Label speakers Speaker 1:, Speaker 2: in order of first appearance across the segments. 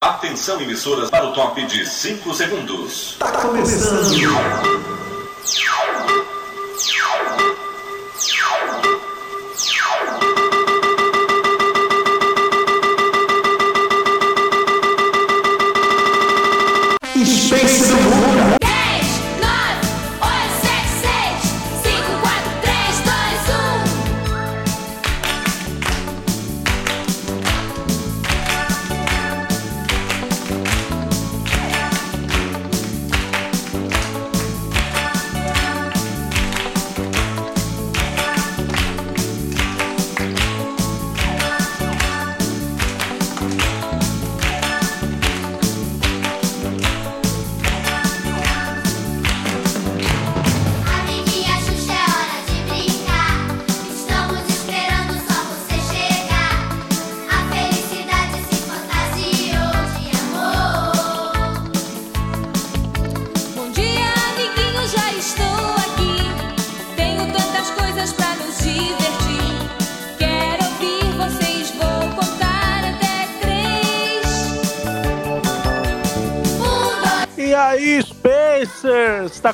Speaker 1: Atenção, emissoras, para o top de 5 segundos.
Speaker 2: Tá começando.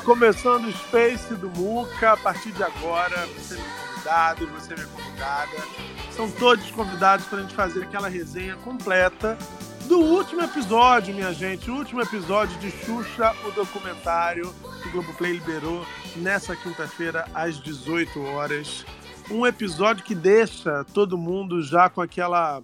Speaker 3: Começando o Space do Muca. A partir de agora, você é meu convidado, você é minha convidada. São todos convidados para a gente fazer aquela resenha completa do último episódio, minha gente. O último episódio de Xuxa, o documentário que o Globoplay liberou nessa quinta-feira, às 18 horas. Um episódio que deixa todo mundo já com aquela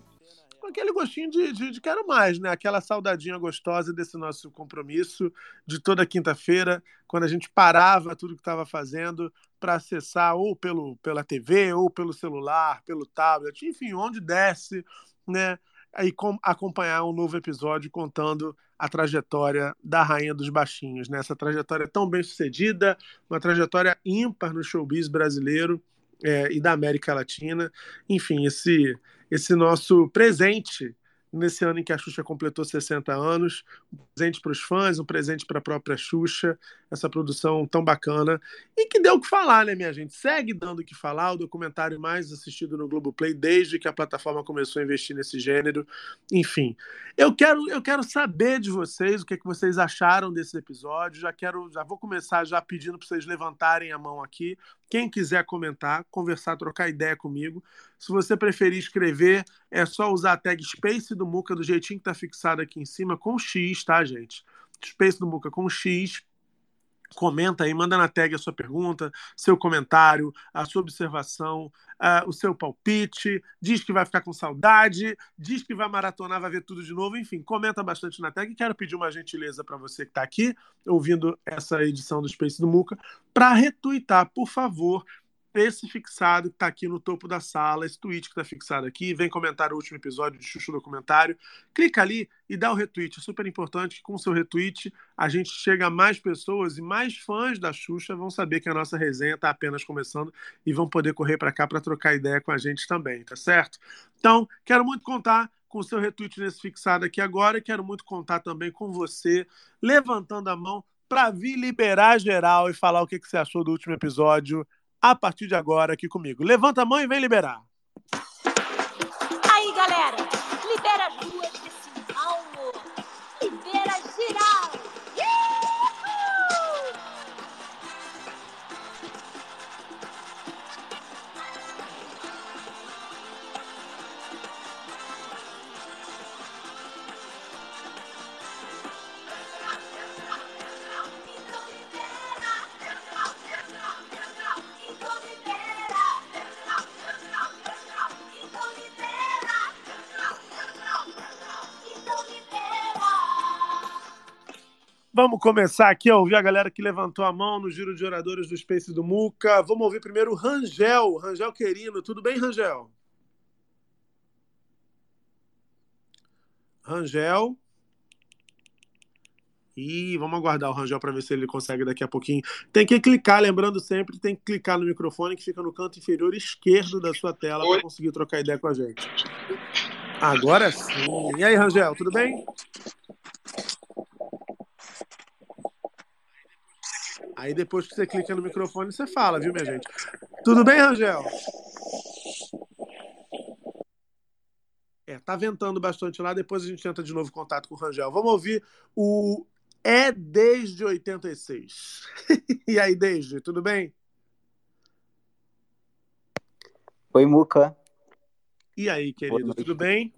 Speaker 3: com aquele gostinho de, de, de quero mais, né? Aquela saudadinha gostosa desse nosso compromisso de toda quinta-feira, quando a gente parava tudo que estava fazendo para acessar ou pelo, pela TV, ou pelo celular, pelo tablet, enfim, onde desce, né? Aí com, acompanhar um novo episódio contando a trajetória da Rainha dos Baixinhos, né? Essa trajetória tão bem sucedida, uma trajetória ímpar no showbiz brasileiro é, e da América Latina. Enfim, esse esse nosso presente nesse ano em que a Xuxa completou 60 anos, um presente para os fãs, um presente para a própria Xuxa, essa produção tão bacana e que deu o que falar, né, minha gente? Segue dando o que falar, o documentário mais assistido no Globoplay desde que a plataforma começou a investir nesse gênero. Enfim, eu quero eu quero saber de vocês o que, é que vocês acharam desse episódio. Já quero já vou começar já pedindo para vocês levantarem a mão aqui. Quem quiser comentar, conversar, trocar ideia comigo. Se você preferir escrever, é só usar a tag Space do Muca do jeitinho que tá fixado aqui em cima, com X, tá, gente? Space do Muca com X. Comenta aí, manda na tag a sua pergunta, seu comentário, a sua observação, ah, o seu palpite, diz que vai ficar com saudade, diz que vai maratonar, vai ver tudo de novo, enfim, comenta bastante na tag. Quero pedir uma gentileza para você que está aqui ouvindo essa edição do Space do Muca, para retweetar, por favor, esse fixado que está aqui no topo da sala, esse tweet que está fixado aqui, vem comentar o último episódio de Chuchu Documentário. Clica ali e dá o retweet. É super importante que com o seu retweet a gente chega a mais pessoas e mais fãs da Xuxa vão saber que a nossa resenha está apenas começando e vão poder correr para cá para trocar ideia com a gente também, tá certo? Então, quero muito contar com o seu retweet nesse fixado aqui agora e quero muito contar também com você levantando a mão para vir liberar geral e falar o que, que você achou do último episódio a partir de agora aqui comigo. Levanta a mão e vem liberar. Vamos começar aqui a ouvir a galera que levantou a mão no giro de oradores do Space do Muca. Vamos ouvir primeiro o Rangel. Rangel Querino. Tudo bem, Rangel? Rangel. E vamos aguardar o Rangel para ver se ele consegue daqui a pouquinho. Tem que clicar, lembrando sempre, tem que clicar no microfone que fica no canto inferior esquerdo da sua tela para conseguir trocar ideia com a gente. Agora sim. E aí, Rangel, tudo bem? Aí depois que você clica no microfone, você fala, viu, minha gente? Tudo bem, Rangel? É, tá ventando bastante lá, depois a gente tenta de novo contato com o Rangel. Vamos ouvir o É Desde 86. e aí, Desde, tudo bem?
Speaker 4: Oi, Muca.
Speaker 3: E aí, querido, tudo bem?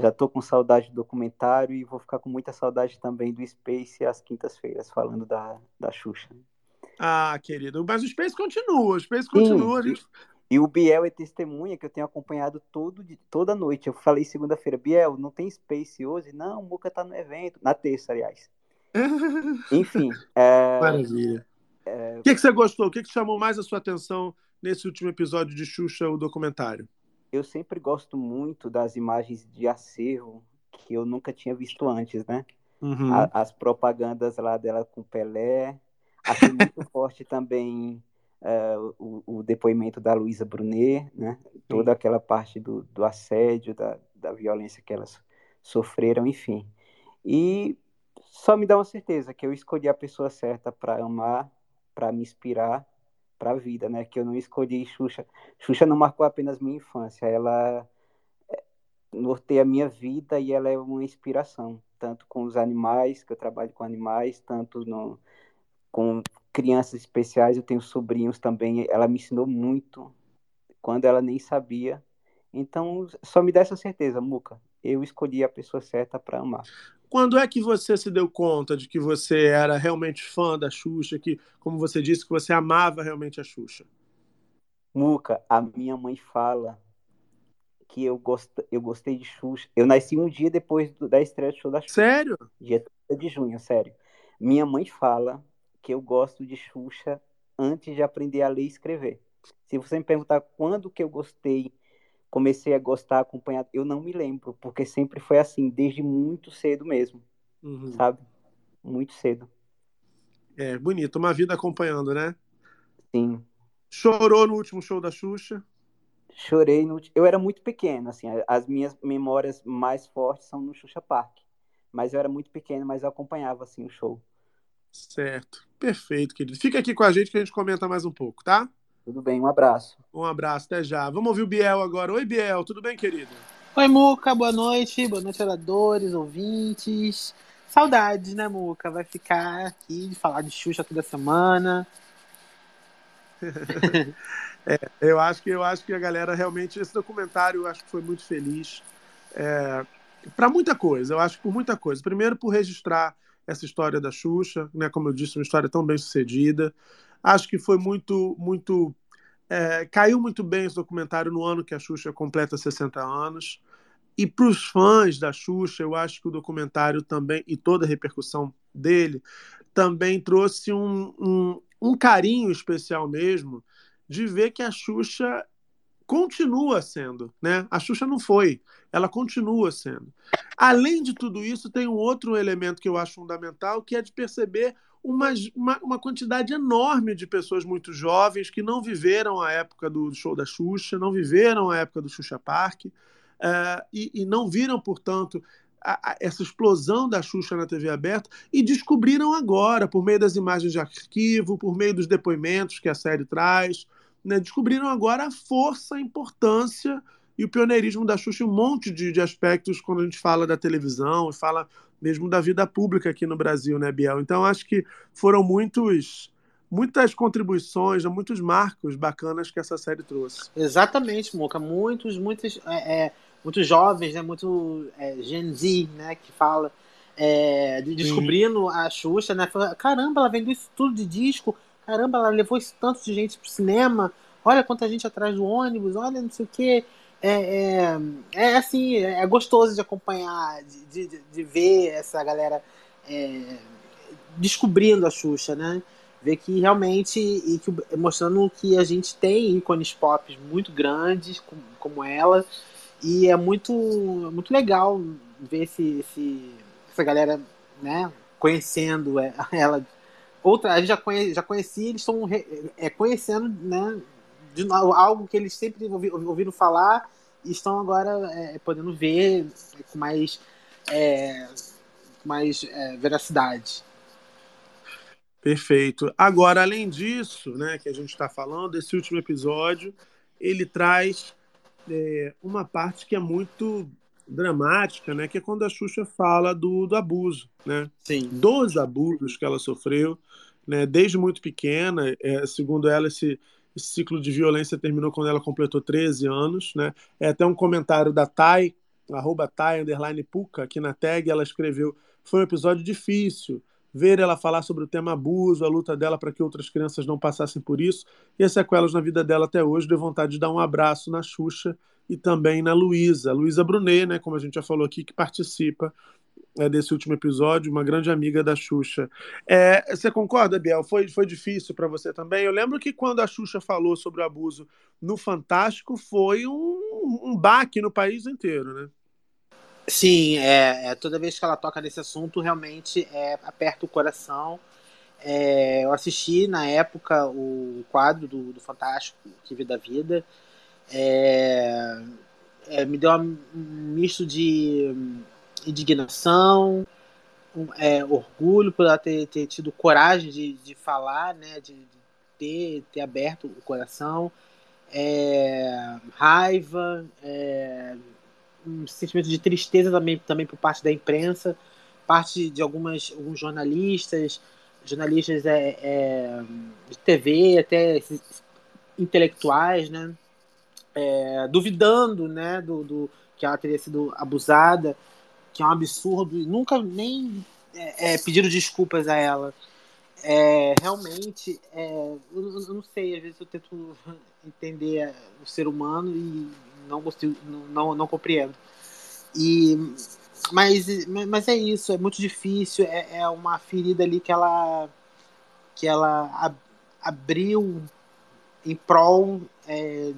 Speaker 4: Já tô com saudade do documentário e vou ficar com muita saudade também do Space às quintas-feiras, falando da, da Xuxa.
Speaker 3: Ah, querido, mas o Space continua, o Space continua. gente-
Speaker 4: E o Biel é testemunha que eu tenho acompanhado todo, de- toda noite. Eu falei segunda-feira, Biel, não tem Space hoje? Não, o Muca tá no evento. Na terça, aliás. Enfim, é,
Speaker 3: Maravilha. O que, que você gostou? O que, que chamou mais a sua atenção nesse último episódio de Xuxa, o documentário?
Speaker 4: Eu sempre gosto muito das imagens de acervo que eu nunca tinha visto antes, né?
Speaker 3: Uhum.
Speaker 4: A- as propagandas lá dela com Pelé. Achei muito forte também é, o, o depoimento da Luísa Brunet, né? Toda aquela parte do, do assédio, da, da violência que elas sofreram, enfim. E só me dá uma certeza que eu escolhi a pessoa certa para amar, para me inspirar para a vida, né? Que eu não escolhi Xuxa. Xuxa não marcou apenas minha infância, ela é, norteia a minha vida e ela é uma inspiração, tanto com os animais, que eu trabalho com animais, tanto no, com crianças especiais, eu tenho sobrinhos também, ela me ensinou muito quando ela nem sabia. Então, só me dá essa certeza, Muca. Eu escolhi a pessoa certa para amar.
Speaker 3: Quando é que você se deu conta de que você era realmente fã da Xuxa, que, como você disse, que você amava realmente a Xuxa?
Speaker 4: Muca, a minha mãe fala que eu, gost... eu gostei de Xuxa. Eu nasci um dia depois do- da estreia do show da Xuxa.
Speaker 3: Sério?
Speaker 4: Dia 30 de junho, sério. Minha mãe fala que eu gosto de Xuxa antes de aprender a ler e escrever. Se você me perguntar quando que eu gostei, comecei a gostar, acompanhar, eu não me lembro, porque sempre foi assim, desde muito cedo mesmo,
Speaker 3: Uhum.
Speaker 4: sabe? Muito cedo.
Speaker 3: É, bonito. Uma vida acompanhando, né?
Speaker 4: Sim.
Speaker 3: Chorou no último show da Xuxa?
Speaker 4: Chorei no... Eu era muito pequeno, assim, as minhas memórias mais fortes são no Xuxa Park. Mas eu era muito pequeno, mas eu acompanhava, assim, o show.
Speaker 3: Certo. Perfeito, querido. Fica aqui com a gente que a gente comenta mais um pouco, tá?
Speaker 4: Tudo bem, um abraço.
Speaker 3: Um abraço, até já. Vamos ouvir o Biel agora. Oi, Biel, tudo bem, querido?
Speaker 5: Oi, Muca, boa noite. Boa noite, oradores, ouvintes. Saudades, né, Muca? Vai ficar aqui de falar de Xuxa toda semana.
Speaker 3: Eu acho que eu acho que a galera realmente esse documentário eu acho que foi muito feliz é, para muita coisa. Eu acho que por muita coisa. Primeiro por registrar essa história da Xuxa, né? Como eu disse, uma história tão bem sucedida. Acho que foi muito muito é, caiu muito bem esse documentário no ano que a Xuxa completa 60 anos. E para os fãs da Xuxa, eu acho que o documentário também, e toda a repercussão dele, também trouxe um, um, um carinho especial mesmo de ver que a Xuxa continua sendo, né? A Xuxa não foi, ela continua sendo. Além de tudo isso, tem um outro elemento que eu acho fundamental, que é de perceber uma, uma, uma quantidade enorme de pessoas muito jovens que não viveram a época do show da Xuxa, não viveram a época do Xuxa Park, eh, e, e não viram, portanto, a- a- essa explosão da Xuxa na TV aberta e descobriram agora, por meio das imagens de arquivo, por meio dos depoimentos que a série traz, né, descobriram agora a força, a importância e o pioneirismo da Xuxa em um monte de, de aspectos quando a gente fala da televisão e fala mesmo da vida pública aqui no Brasil, né, Biel? Então acho que foram muitos, muitas contribuições, muitos marcos bacanas que essa série trouxe.
Speaker 5: Exatamente, Muca. Muitos, muitos, é, é, muitos jovens, né? Muito é, Gen Z, né? Que fala. é, de- descobrindo a Xuxa, né? Fala, Caramba, ela vendeu isso tudo de disco. Caramba, ela levou isso tanto de gente pro cinema. Olha quanta gente atrás do ônibus. Olha não sei o quê. É, é, é assim, é gostoso de acompanhar, de, de, de ver essa galera é, descobrindo a Xuxa, né? Ver que realmente, e que, mostrando que a gente tem ícones pop muito grandes, como, como ela, e é muito, muito legal ver esse, esse, essa galera né, conhecendo é, ela. Outra, a gente já, conhe, já conhecia, eles estão é, conhecendo né, de algo que eles sempre ouvi, ouviram falar e estão agora é, podendo ver com mais, é, com mais é, veracidade.
Speaker 3: Perfeito. Agora, além disso, né, que a gente está falando, esse último episódio, ele traz é, uma parte que é muito dramática, né? Que é quando a Xuxa fala do, do abuso, né?
Speaker 5: Sim.
Speaker 3: Dos abusos que ela sofreu, né? Desde muito pequena, é, segundo ela, esse, esse ciclo de violência terminou quando ela completou 13 anos, né? É até um comentário da Thay, arroba Thay, underline Puca, aqui na tag, ela escreveu, foi um episódio difícil, ver ela falar sobre o tema abuso, a luta dela para que outras crianças não passassem por isso, e as sequelas na vida dela até hoje, deu vontade de dar um abraço na Xuxa e também na Luísa, Luísa Brunet, né, como a gente já falou aqui, que participa é, desse último episódio, uma grande amiga da Xuxa. É, você concorda, Biel? Foi, foi difícil para você também? Eu lembro que quando a Xuxa falou sobre o abuso no Fantástico, foi um, um baque no país inteiro, né?
Speaker 5: Sim, é, é, toda vez que ela toca nesse assunto, realmente é, aperta o coração. É, eu assisti na época o quadro do, do Fantástico, Que Vida Vida. É, é, me deu um misto de indignação, um, é, orgulho por ela ter, ter tido coragem de, de falar, né, de, de ter, ter aberto o coração, é, raiva, é, um sentimento de tristeza também, também por parte da imprensa, parte de algumas, alguns jornalistas, jornalistas é, é de TV, até intelectuais, né, é, duvidando, né, do, do, que ela teria sido abusada, que é um absurdo, e nunca nem é, é, pediram desculpas a ela. É, realmente, é, eu, eu, não sei, às vezes eu tento entender o ser humano e não consigo, não, não, compreendo. E, mas, mas é isso, é muito difícil, é, é uma ferida ali que ela, que ela ab, abriu em prol é,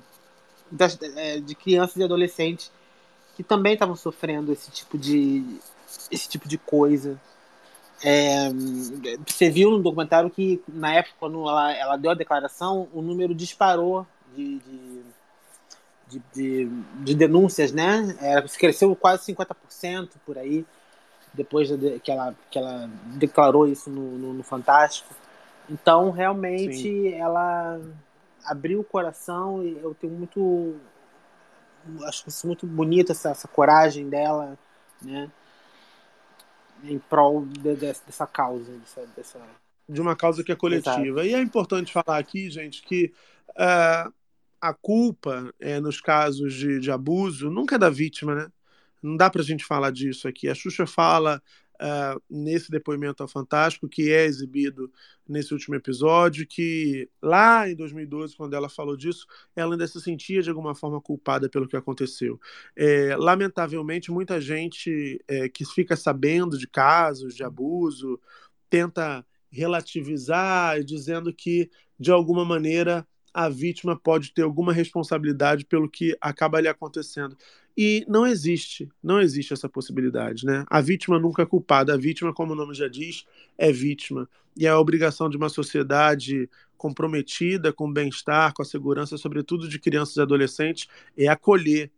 Speaker 5: das, é, de crianças e adolescentes que também estavam sofrendo esse tipo de esse tipo de coisa. É, você viu no documentário que na época quando ela, ela deu a declaração o número disparou de, de, de, de, de denúncias, né? Ela cresceu quase 50% por aí depois de, que, ela, que ela declarou isso no, no, no Fantástico. Então realmente Sim. ela abriu o coração e eu tenho muito acho isso muito bonito essa, essa coragem dela né em prol de, de, dessa causa dessa, dessa,
Speaker 3: de uma causa que é coletiva Exato. e é importante falar aqui gente que uh, a culpa é, nos casos de, de abuso nunca é da vítima né não dá para a gente falar disso aqui. A Xuxa fala uh, nesse depoimento ao Fantástico, que é exibido nesse último episódio, que lá em 2012, quando ela falou disso, ela ainda se sentia de alguma forma culpada pelo que aconteceu. É, lamentavelmente, muita gente é, que fica sabendo de casos de abuso tenta relativizar, dizendo que, de alguma maneira, a vítima pode ter alguma responsabilidade pelo que acaba lhe acontecendo. E não existe, não existe essa possibilidade, né? A vítima nunca é culpada, a vítima, como o nome já diz, é vítima. E é a obrigação de uma sociedade comprometida com o bem-estar, com a segurança, sobretudo de crianças e adolescentes, é acolher.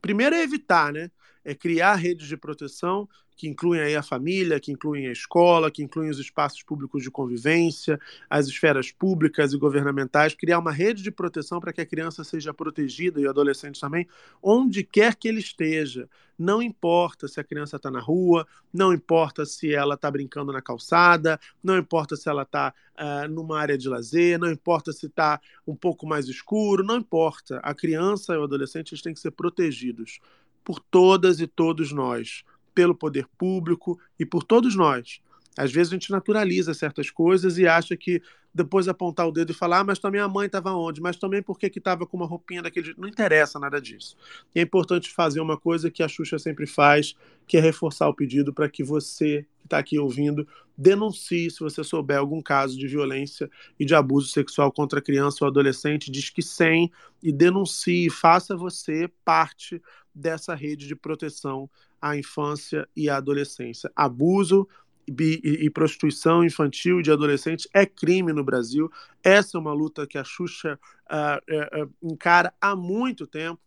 Speaker 3: Primeiro é evitar, né? É criar redes de proteção que incluem aí a família, que incluem a escola, que incluem os espaços públicos de convivência, as esferas públicas e governamentais, criar uma rede de proteção para que a criança seja protegida e o adolescente também, onde quer que ele esteja. Não importa se a criança está na rua, não importa se ela está brincando na calçada, não importa se ela está uh, ah, numa área de lazer, não importa se está um pouco mais escuro, não importa. A criança e o adolescente eles têm que ser protegidos por todas e todos nós pelo poder público e por todos nós. Às vezes a gente naturaliza certas coisas e acha que depois apontar o dedo e falar, ah, mas também a mãe estava onde? Mas também por que estava com uma roupinha daquele jeito? Não interessa nada disso. E é importante fazer uma coisa que a Xuxa sempre faz, que é reforçar o pedido para que você que está aqui ouvindo denuncie se você souber algum caso de violência e de abuso sexual contra criança ou adolescente, diz que sem e denuncie, faça você parte dessa rede de proteção à infância e à adolescência. Abuso e, prostituição infantil de adolescentes é crime no Brasil. Essa é uma luta que a Xuxa uh, uh, encara há muito tempo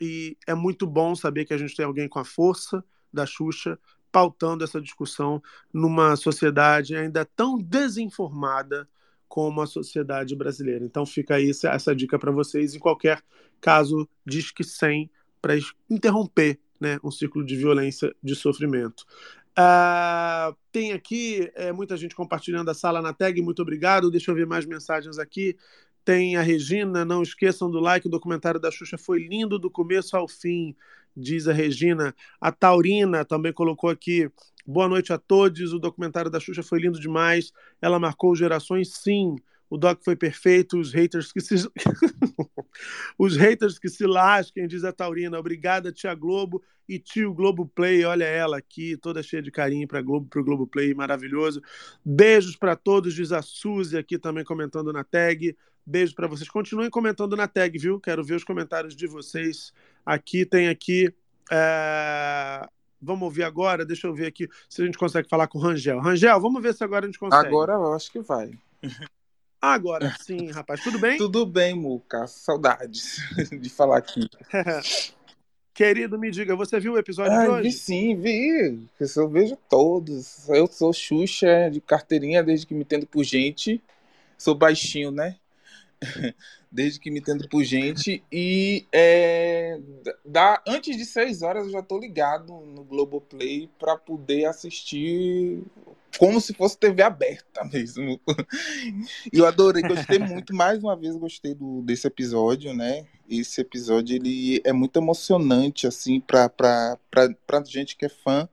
Speaker 3: e é muito bom saber que a gente tem alguém com a força da Xuxa pautando essa discussão numa sociedade ainda tão desinformada como a sociedade brasileira. Então fica aí essa, essa dica para vocês. Em qualquer caso, diz que sem para interromper né, um ciclo de violência, de sofrimento. Ah, tem aqui é, muita gente compartilhando a sala na tag, muito obrigado. Deixa eu ver mais mensagens aqui. Tem a Regina, não esqueçam do like, o documentário da Xuxa foi lindo do começo ao fim, diz a Regina. A Taurina também colocou aqui. Boa noite a todos, o documentário da Xuxa foi lindo demais. Ela marcou gerações, sim. O doc foi perfeito, os haters que se os haters que se lasquem, diz a Taurina. Obrigada, tia Globo e tio Globo Play. Olha ela aqui, toda cheia de carinho para Globo, pro Globo Play, maravilhoso. Beijos para todos, diz a Suzy aqui também comentando na tag. Beijo para vocês. Continuem comentando na tag, viu? Quero ver os comentários de vocês. Aqui tem aqui. é, Vamos ouvir agora. Deixa eu ver aqui se a gente consegue falar com o Rangel. Rangel, vamos ver se agora a gente consegue.
Speaker 6: Agora eu acho que vai.
Speaker 3: Agora sim, rapaz. Tudo bem?
Speaker 6: Tudo bem, Muca. Saudades de falar aqui.
Speaker 3: Querido, me diga, você viu o episódio de
Speaker 6: Ai,
Speaker 3: hoje?
Speaker 6: vi sim, vi. Eu vejo todos. Eu sou Xuxa de carteirinha desde que me entendo por gente. Sou baixinho, né? Desde que me entendo por gente. E é, da, antes de seis horas eu já tô ligado no Globoplay para poder assistir como se fosse TV aberta mesmo. E eu adorei, gostei muito, mais uma vez gostei do, desse episódio, né? Esse episódio ele é muito emocionante, assim, pra, gente que é fã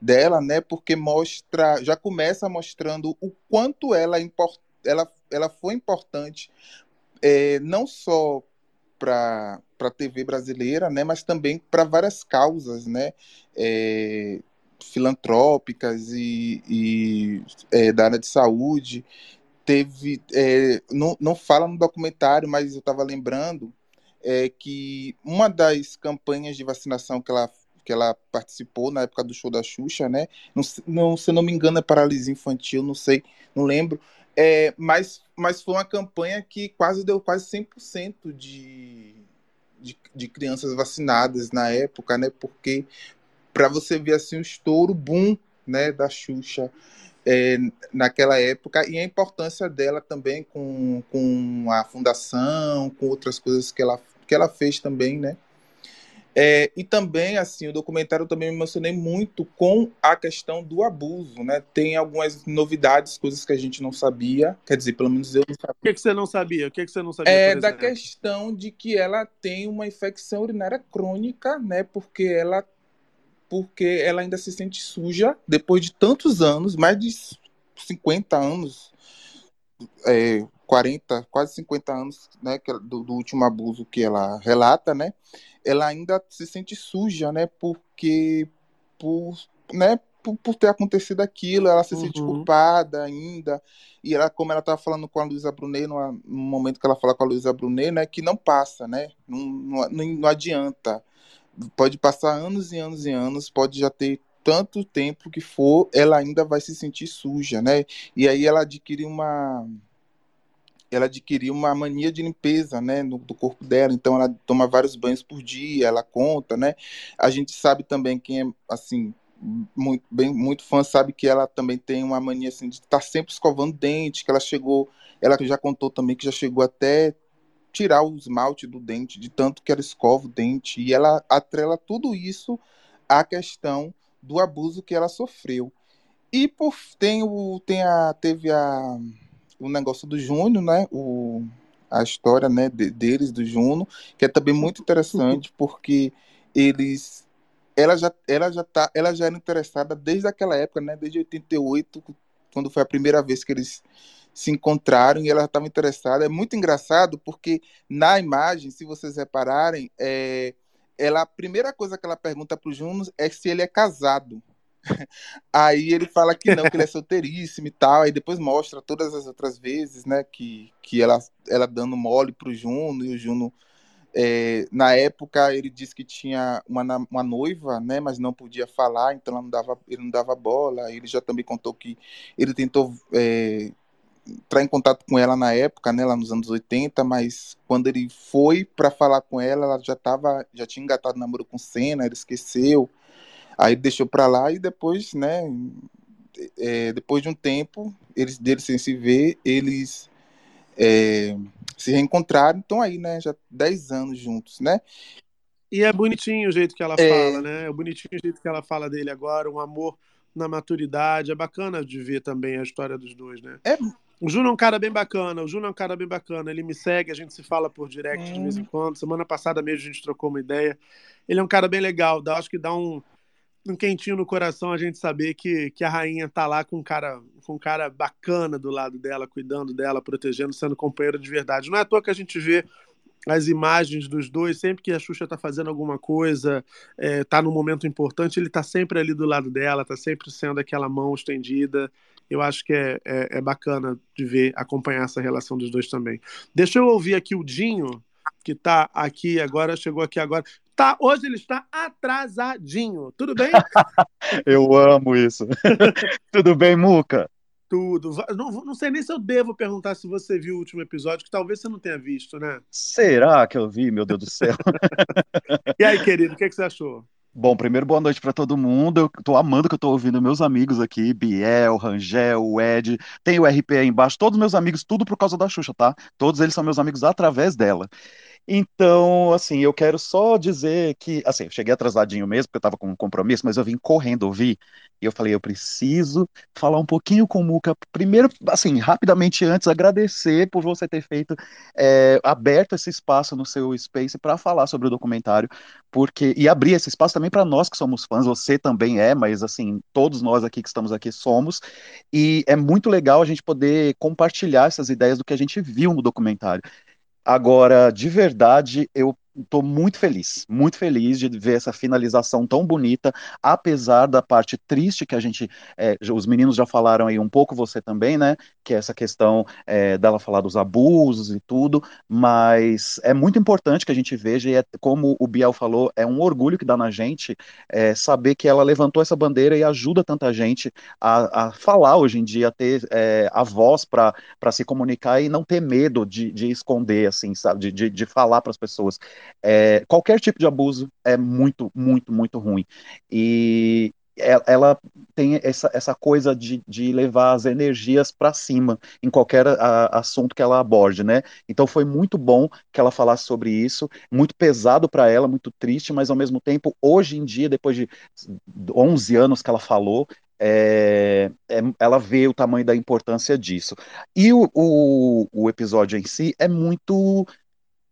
Speaker 6: dela, né? Porque mostra, já começa mostrando o quanto ela, é ela, ela foi importante, é, não só para a TV brasileira, né? Mas também para várias causas, né? É, filantrópicas e, e é, da área de saúde. Teve, é, não, não fala no documentário, mas eu estava lembrando é, que uma das campanhas de vacinação que ela, que ela participou na época do show da Xuxa, né? Não, não, se não me engano, é paralisia infantil, não sei, não lembro. É, mas, mas foi uma campanha que quase deu quase 100% de, de, de crianças vacinadas na época, né? Porque para você ver assim o estouro boom né da Xuxa é, naquela época e a importância dela também com, com a fundação com outras coisas que ela que ela fez também né É, e também assim o documentário também me emocionei muito com a questão do abuso né tem algumas novidades coisas que a gente não sabia quer dizer pelo menos eu não sabia
Speaker 3: O que, que você não sabia? O que, que você não sabia?
Speaker 6: é da questão de que ela tem uma infecção urinária crônica, né? Porque ela, porque ela ainda se sente suja depois de tantos anos, mais de 50 anos, é, 40, quase 50 anos, né? Do, do último abuso que ela relata, né? Ela ainda se sente suja, né? Porque por, né? Por, por ter acontecido aquilo, ela se sente
Speaker 3: Uhum.
Speaker 6: culpada ainda. E ela, como ela estava falando com a Luísa Brunet, numa- no momento que ela fala com a Luísa Brunet, né, que não passa, né? Não, não, não, não adianta. Pode passar anos e anos e anos, pode já ter tanto tempo que for, ela ainda vai se sentir suja, né? E aí ela adquire uma ela adquiriu uma mania de limpeza, né, no, do corpo dela, então ela toma vários banhos por dia, ela conta, né, a gente sabe também quem é, assim, muito, bem, muito fã sabe que ela também tem uma mania, assim, de estar sempre escovando dente, que ela chegou, ela já contou também que já chegou até tirar o esmalte do dente, de tanto que ela escova o dente, e ela atrela tudo isso à questão do abuso que ela sofreu. E por tem o tem a teve a o negócio do Júnior, né? O, a história né, de- deles, do Juno, que é também muito interessante, porque eles. Ela já, ela, já tá, ela já era interessada desde aquela época, né? Desde 88, quando foi a primeira vez que eles se encontraram e ela estava interessada. É muito engraçado porque na imagem, se vocês repararem, é, ela, a primeira coisa que ela pergunta para o Juno é se ele é casado. Aí ele fala que não, que ele é solteiríssimo e tal. Aí depois mostra todas as outras vezes, né, que, que ela, ela dando mole pro Juno e o Juno. é, na época ele disse que tinha uma, uma noiva, né, mas não podia falar, então não dava, ele não dava bola. Ele já também contou que ele tentou é, entrar em contato com ela na época, né, lá nos anos 80, mas quando ele foi para falar com ela, ela já tava, já tinha engatado namoro com Senna, ele esqueceu. Aí deixou pra lá e depois, né, é, depois de um tempo, eles deles sem se ver, eles é, se reencontraram, estão aí, né, já 10 anos juntos, né?
Speaker 3: E é bonitinho o jeito que ela
Speaker 6: É.
Speaker 3: fala, né? É bonitinho o jeito que ela fala dele agora, um amor na maturidade. É bacana de ver também a história dos dois, né?
Speaker 6: É.
Speaker 3: O Júnior é um cara bem bacana, o Júnior é um cara bem bacana. Ele me segue, a gente se fala por direct de vez em quando. Semana passada mesmo a gente trocou uma ideia. Ele é um cara bem legal, dá, acho que dá um, um quentinho no coração a gente saber que, que a rainha tá lá com um cara com um cara bacana do lado dela, cuidando dela, protegendo, sendo companheiro de verdade. Não é à toa que a gente vê as imagens dos dois, sempre que a Xuxa tá fazendo alguma coisa, é, tá num momento importante, ele tá sempre ali do lado dela, tá sempre sendo aquela mão estendida. Eu acho que é, é, é bacana de ver, acompanhar essa relação dos dois também. Deixa eu ouvir aqui o Dinho, que tá aqui agora, chegou aqui agora. Tá, hoje ele está atrasadinho. Tudo bem?
Speaker 7: Eu amo isso. Tudo bem, Muca?
Speaker 3: Tudo. Não, não sei nem se eu devo perguntar se você viu o último episódio, que talvez você não tenha visto, né?
Speaker 7: Será que eu vi, meu Deus do céu?
Speaker 3: E aí, querido, o que, que você achou?
Speaker 7: Bom, primeiro, boa noite pra todo mundo. Eu tô amando que eu tô ouvindo meus amigos aqui, Biel, Rangel, o Ed, tem o RP aí embaixo, todos meus amigos, tudo por causa da Xuxa, tá? Todos eles são meus amigos através dela. Então, assim, eu quero só dizer que, assim, eu cheguei atrasadinho mesmo, porque eu tava com um compromisso, mas eu vim correndo ouvir, e eu falei, eu preciso falar um pouquinho com o Muca. Primeiro, assim, rapidamente antes, agradecer por você ter feito, é, aberto esse espaço no seu Space para falar sobre o documentário, porque e abrir esse espaço também para nós que somos fãs, você também é, mas assim, todos nós aqui que estamos aqui somos, e é muito legal a gente poder compartilhar essas ideias do que a gente viu no documentário. Agora, de verdade, eu estou muito feliz, muito feliz de ver essa finalização tão bonita, apesar da parte triste que a gente, é, os meninos já falaram aí um pouco, você também, né? Que é essa questão é, dela falar dos abusos e tudo, mas é muito importante que a gente veja, e é, como o Biel falou, é um orgulho que dá na gente é, saber que ela levantou essa bandeira e ajuda tanta gente a, a falar hoje em dia, a ter é, a voz para para se comunicar e não ter medo de, de esconder, assim, sabe, de, de, de falar para as pessoas. É, qualquer tipo de abuso é muito, muito, muito ruim. E ela, tem essa, essa coisa de, de levar as energias para cima em qualquer a- assunto que ela aborde, né? Então foi muito bom que ela falasse sobre isso, muito pesado para ela, muito triste, mas ao mesmo tempo, hoje em dia, depois de 11 anos que ela falou, é, é- ela vê o tamanho da importância disso. E o, o, o episódio em si é muito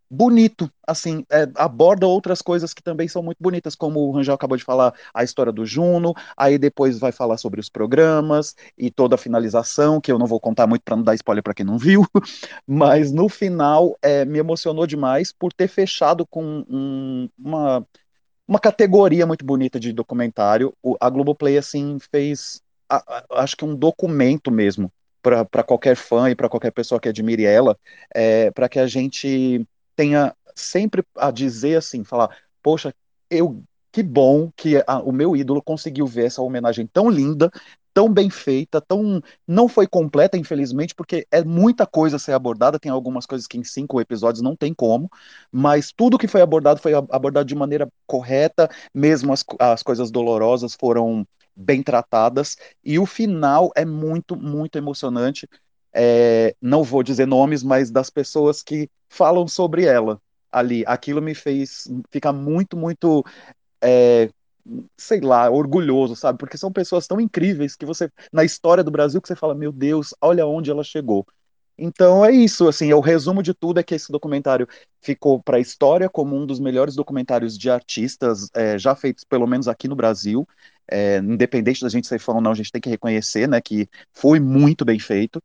Speaker 7: bonito, assim, é, aborda outras coisas que também são muito bonitas, como o Rangel acabou de falar, a história do Juno, aí depois vai falar sobre os programas e toda a finalização, que eu não vou contar muito para não dar spoiler para quem não viu, mas no final é, me emocionou demais por ter fechado com um- uma uma categoria muito bonita de documentário. O- a Globoplay, assim, fez, a- a- acho que um documento mesmo para qualquer fã e para qualquer pessoa que admire ela, é, para que a gente tenha sempre a dizer assim, falar, poxa, eu que bom que a- o meu ídolo conseguiu ver essa homenagem tão linda, tão bem feita, tão não foi completa, infelizmente, porque é muita coisa a ser abordada, tem algumas coisas que em cinco episódios não tem como, mas tudo que foi abordado foi ab- abordado de maneira correta, mesmo as, as coisas dolorosas foram bem tratadas, e o final é muito, muito emocionante. É, não vou dizer nomes, mas das pessoas que falam sobre ela ali. Aquilo me fez ficar muito, muito, é, sei lá, orgulhoso, sabe? Porque são pessoas tão incríveis que você, na história do Brasil, que você fala, meu Deus, olha onde ela chegou. Então é isso, assim, o resumo de tudo é que esse documentário ficou para a história como um dos melhores documentários de artistas é, já feitos, pelo menos aqui no Brasil. É, independente da gente ser fã ou não, a gente tem que reconhecer, né, que foi muito bem feito.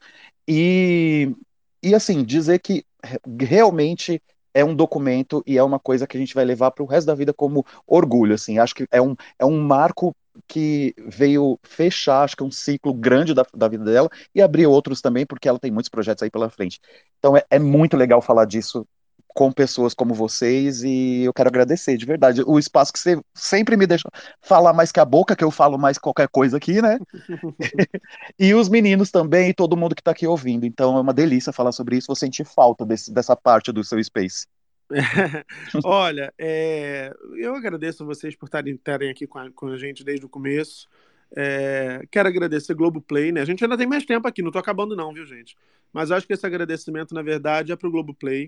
Speaker 7: E, e assim, dizer que re- realmente é um documento e é uma coisa que a gente vai levar para o resto da vida como orgulho, assim. Acho que é um, é um marco que veio fechar, acho que um ciclo grande da, da vida dela e abrir outros também, porque ela tem muitos projetos aí pela frente. Então é, é muito legal falar disso com pessoas como vocês e eu quero agradecer de verdade o espaço que você sempre me deixa falar mais que a boca, que eu falo mais qualquer coisa aqui, né? E os meninos também e todo mundo que está aqui ouvindo. Então é uma delícia falar sobre isso. Vou sentir falta desse, dessa parte do seu space.
Speaker 3: Olha, é, eu agradeço a vocês por estarem, estarem aqui com a, com a gente desde o começo. É, quero agradecer Globoplay, né? A gente ainda tem mais tempo aqui, não tô acabando não, viu, gente? Mas acho que esse agradecimento, na verdade, é pro Globoplay,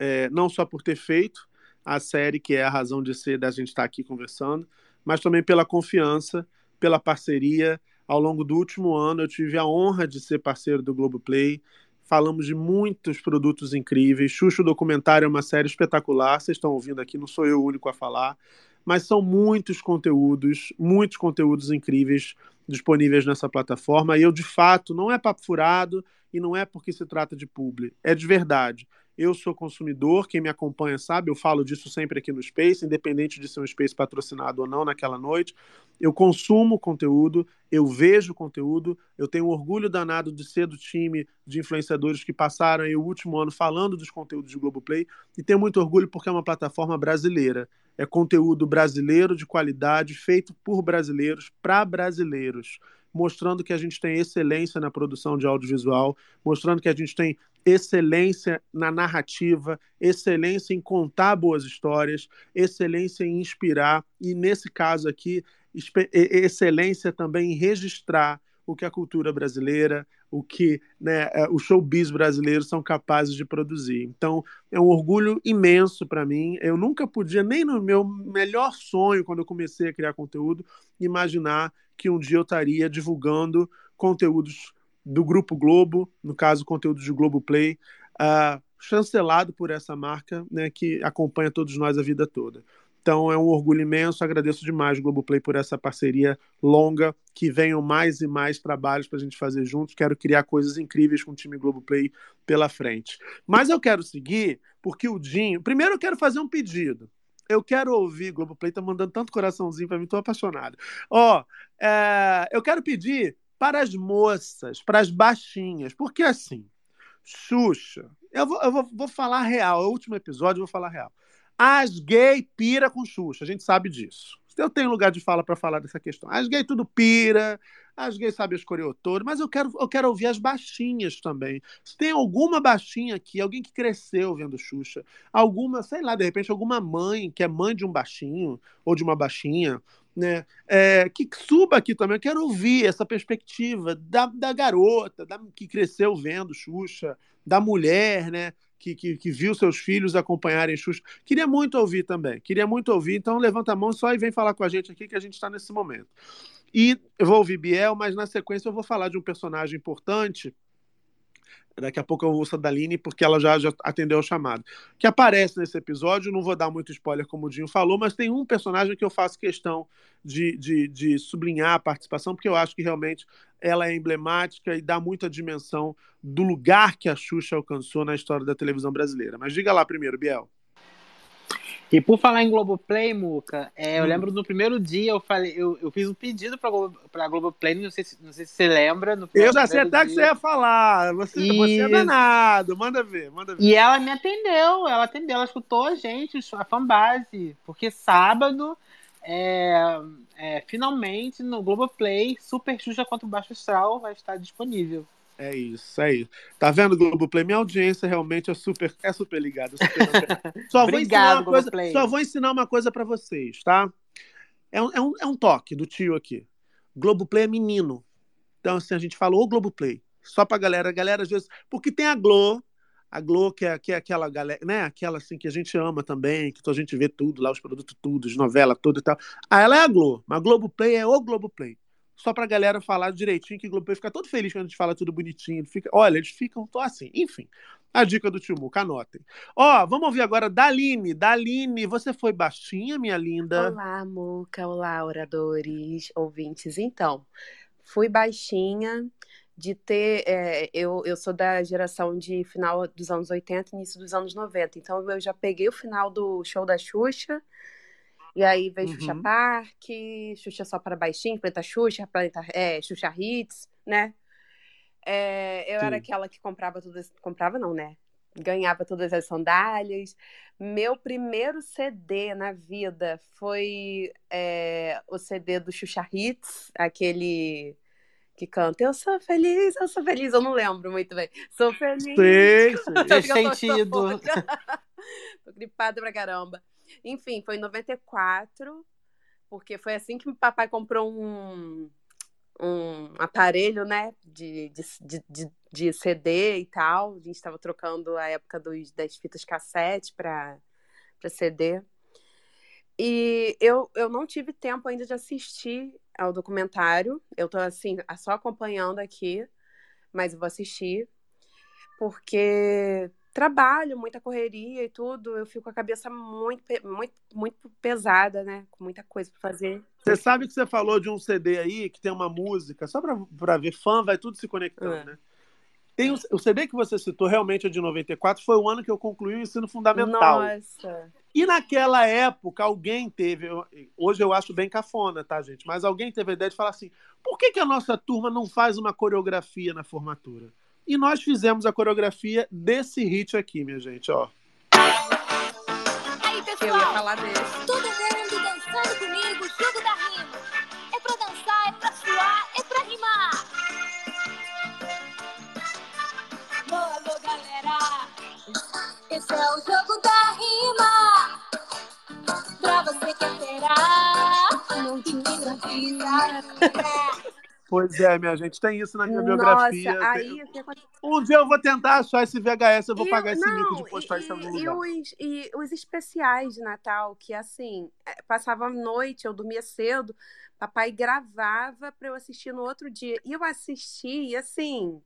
Speaker 3: é, não só por ter feito a série, que é a razão de ser da gente estar aqui conversando, mas também pela confiança, pela parceria. Ao longo do último ano, eu tive a honra de ser parceiro do Globoplay. Falamos de muitos produtos incríveis. Xuxa o Documentário é uma série espetacular. Vocês estão ouvindo aqui, não sou eu o único a falar. Mas são muitos conteúdos, muitos conteúdos incríveis disponíveis nessa plataforma. E eu, de fato, não é papo furado e não é porque se trata de publi. É de verdade. Eu sou consumidor, quem me acompanha sabe, eu falo disso sempre aqui no Space, independente de ser um Space patrocinado ou não naquela noite. Eu consumo conteúdo, eu vejo conteúdo, eu tenho orgulho danado de ser do time de influenciadores que passaram aí o último ano falando dos conteúdos de Globoplay e tenho muito orgulho porque é uma plataforma brasileira. É conteúdo brasileiro de qualidade, feito por brasileiros, para brasileiros mostrando que a gente tem excelência na produção de audiovisual, mostrando que a gente tem excelência na narrativa, excelência em contar boas histórias, excelência em inspirar e, nesse caso aqui, excelência também em registrar o que a cultura brasileira, o que né, o showbiz brasileiro são capazes de produzir. Então, é um orgulho imenso para mim. Eu nunca podia, nem no meu melhor sonho, quando eu comecei a criar conteúdo, imaginar que um dia eu estaria divulgando conteúdos do Grupo Globo, no caso, conteúdo de Globoplay, uh, chancelado por essa marca né, que acompanha todos nós a vida toda. Então é um orgulho imenso, agradeço demais Globoplay por essa parceria longa, que venham mais e mais trabalhos para a gente fazer juntos. Quero criar coisas incríveis com o time Globoplay pela frente. Mas eu quero seguir, porque o Dinho. Primeiro eu quero fazer um pedido. Eu quero ouvir, Globoplay tá mandando tanto coraçãozinho para mim, tô apaixonado. Ó, é, eu quero pedir para as moças, para as baixinhas, porque assim, Xuxa, eu vou, eu vou, vou falar real, é o último episódio eu vou falar real. As gay pira com Xuxa, a gente sabe disso. Eu tenho lugar de fala para falar dessa questão. As gay tudo pira, as gays sabem as coreotoras, mas eu quero, eu quero ouvir as baixinhas também. Se tem alguma baixinha aqui, alguém que cresceu vendo Xuxa, alguma, sei lá, de repente, alguma mãe que é mãe de um baixinho ou de uma baixinha, né? É, que suba aqui também. Eu quero ouvir essa perspectiva da, da garota, da, que cresceu vendo Xuxa, da mulher, né? Que, que, que, viu seus filhos acompanharem Xuxa. Queria muito ouvir também. Queria muito ouvir. Então levanta a mão só e vem falar com a gente aqui que a gente está nesse momento. E eu vou ouvir Biel, mas na sequência eu vou falar de um personagem importante Daqui a pouco eu vou Daline, porque ela já, já atendeu o chamado. Que aparece nesse episódio, não vou dar muito spoiler, como o Dinho falou, mas tem um personagem que eu faço questão de, de, de sublinhar a participação, porque eu acho que realmente ela é emblemática e dá muita dimensão do lugar que a Xuxa alcançou na história da televisão brasileira. Mas diga lá primeiro, Biel.
Speaker 5: E por falar em Globoplay, Muca, é, eu hum. lembro no primeiro dia eu falei, eu, eu fiz um pedido pra, Globo, pra Globoplay, não sei, se, não sei se você lembra.
Speaker 3: eu já sei até dia. que você ia falar. Você, e... você é danado, manda ver, manda ver.
Speaker 5: E ela me atendeu, ela atendeu, ela escutou a gente, a fanbase. Porque sábado, é, é, finalmente, no Globoplay, Super Xuxa contra o Baixo Astral vai estar disponível.
Speaker 3: É isso, é isso. Tá vendo, Globoplay? Minha audiência realmente é super, é super ligada. Super só, vou ensinar uma coisa, só vou ensinar uma coisa para vocês, tá? É um, é, um, é um toque do tio aqui. Globoplay é menino. Então, assim, a gente falou Globoplay. Só pra galera. A galera, às vezes. Porque tem a Glo, a Glo, que é, que é aquela galera, né? Aquela assim que a gente ama também, que a gente vê tudo lá, os produtos tudo, as novelas, tudo e tal. Ah, ela é a Glo, mas Globoplay é o Globoplay só pra galera falar direitinho, que o Globoplay fica todo feliz quando a gente fala tudo bonitinho. Fica, olha, eles ficam tô assim. Enfim, a dica do Tio Muca, anotem. Ó, vamos ouvir agora Daline. Daline, você foi baixinha, minha linda?
Speaker 8: Olá, Muca. Olá, oradores, ouvintes. Então, fui baixinha de ter. É, eu, eu sou da geração de final dos anos 80 início dos anos 90. Então, eu já peguei o final do show da Xuxa e aí veio uhum. Xuxa Park, Xuxa só para baixinho, Planeta Xuxa, Planeta, é, Xuxa Hits, né? É, eu Sim. era aquela que comprava todas. Comprava não, né? Ganhava todas as sandálias. Meu primeiro CD na vida foi é, o CD do Xuxa Hits, aquele que canta Eu sou feliz, eu sou feliz, eu não lembro muito bem. Sou feliz.
Speaker 5: Sim, Fez sentido.
Speaker 8: tô gripada pra caramba. Enfim, foi em 94, porque foi assim que o papai comprou um, um aparelho, né, de, de, de, de CD e tal. A gente estava trocando a época dos, das fitas cassete para CD. E eu, eu não tive tempo ainda de assistir ao documentário. Eu tô assim, só acompanhando aqui, mas vou assistir. Porque trabalho, muita correria e tudo, eu fico com a cabeça muito, muito, muito pesada, né? Com muita coisa para fazer.
Speaker 3: Você sabe que você falou de um CD aí que tem uma música, só pra ver, fã vai tudo se conectando,
Speaker 8: É.
Speaker 3: né? Tem o, o CD que você citou, realmente é de 94, foi o ano que eu concluí o ensino fundamental.
Speaker 8: Nossa.
Speaker 3: E naquela época, alguém teve. Hoje eu acho bem cafona, tá, gente? Mas alguém teve a ideia de falar assim: por que, que a nossa turma não faz uma coreografia na formatura? E nós fizemos a coreografia desse hit aqui, minha gente, ó.
Speaker 9: Aí,
Speaker 8: Eu ia
Speaker 9: pessoal,
Speaker 8: falar desse.
Speaker 9: todo mundo dançando comigo, jogo da rima. É pra dançar, é pra suar, é pra rimar. Alô, alô, galera. Esse é o jogo da rima. Pra você que terá, não te improvisa.
Speaker 3: Pois é, minha gente, tem isso na minha biografia.
Speaker 8: Nossa, aí que aconteceu?
Speaker 3: Um dia eu vou tentar achar esse VHS, eu vou
Speaker 8: E
Speaker 3: pagar esse mico
Speaker 8: não,
Speaker 3: de postar
Speaker 8: e,
Speaker 3: isso em algum
Speaker 8: e,
Speaker 3: lugar.
Speaker 8: os, e os especiais de Natal, que assim, é, passava a noite, eu dormia cedo, papai gravava para eu assistir no outro dia. E eu assisti, assim,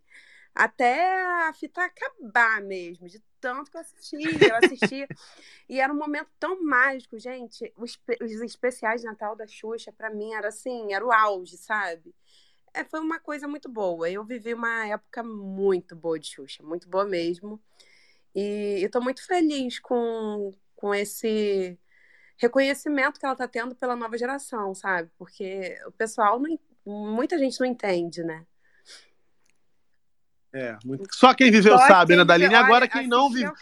Speaker 8: até a fita acabar mesmo, de tanto que eu assistia, eu assistia. e era um momento tão mágico, gente. Os, os especiais de Natal da Xuxa, para mim, era assim, era o auge, sabe? É, foi uma coisa muito boa. Eu vivi uma época muito boa de Xuxa, muito boa mesmo. E eu tô muito feliz com, com esse reconhecimento que ela tá tendo pela nova geração, sabe? Porque o pessoal, não, muita gente não entende, né?
Speaker 3: É, muito- Só quem viveu
Speaker 8: Só
Speaker 3: sabe,
Speaker 8: quem
Speaker 3: né, Daline? E agora quem não viveu.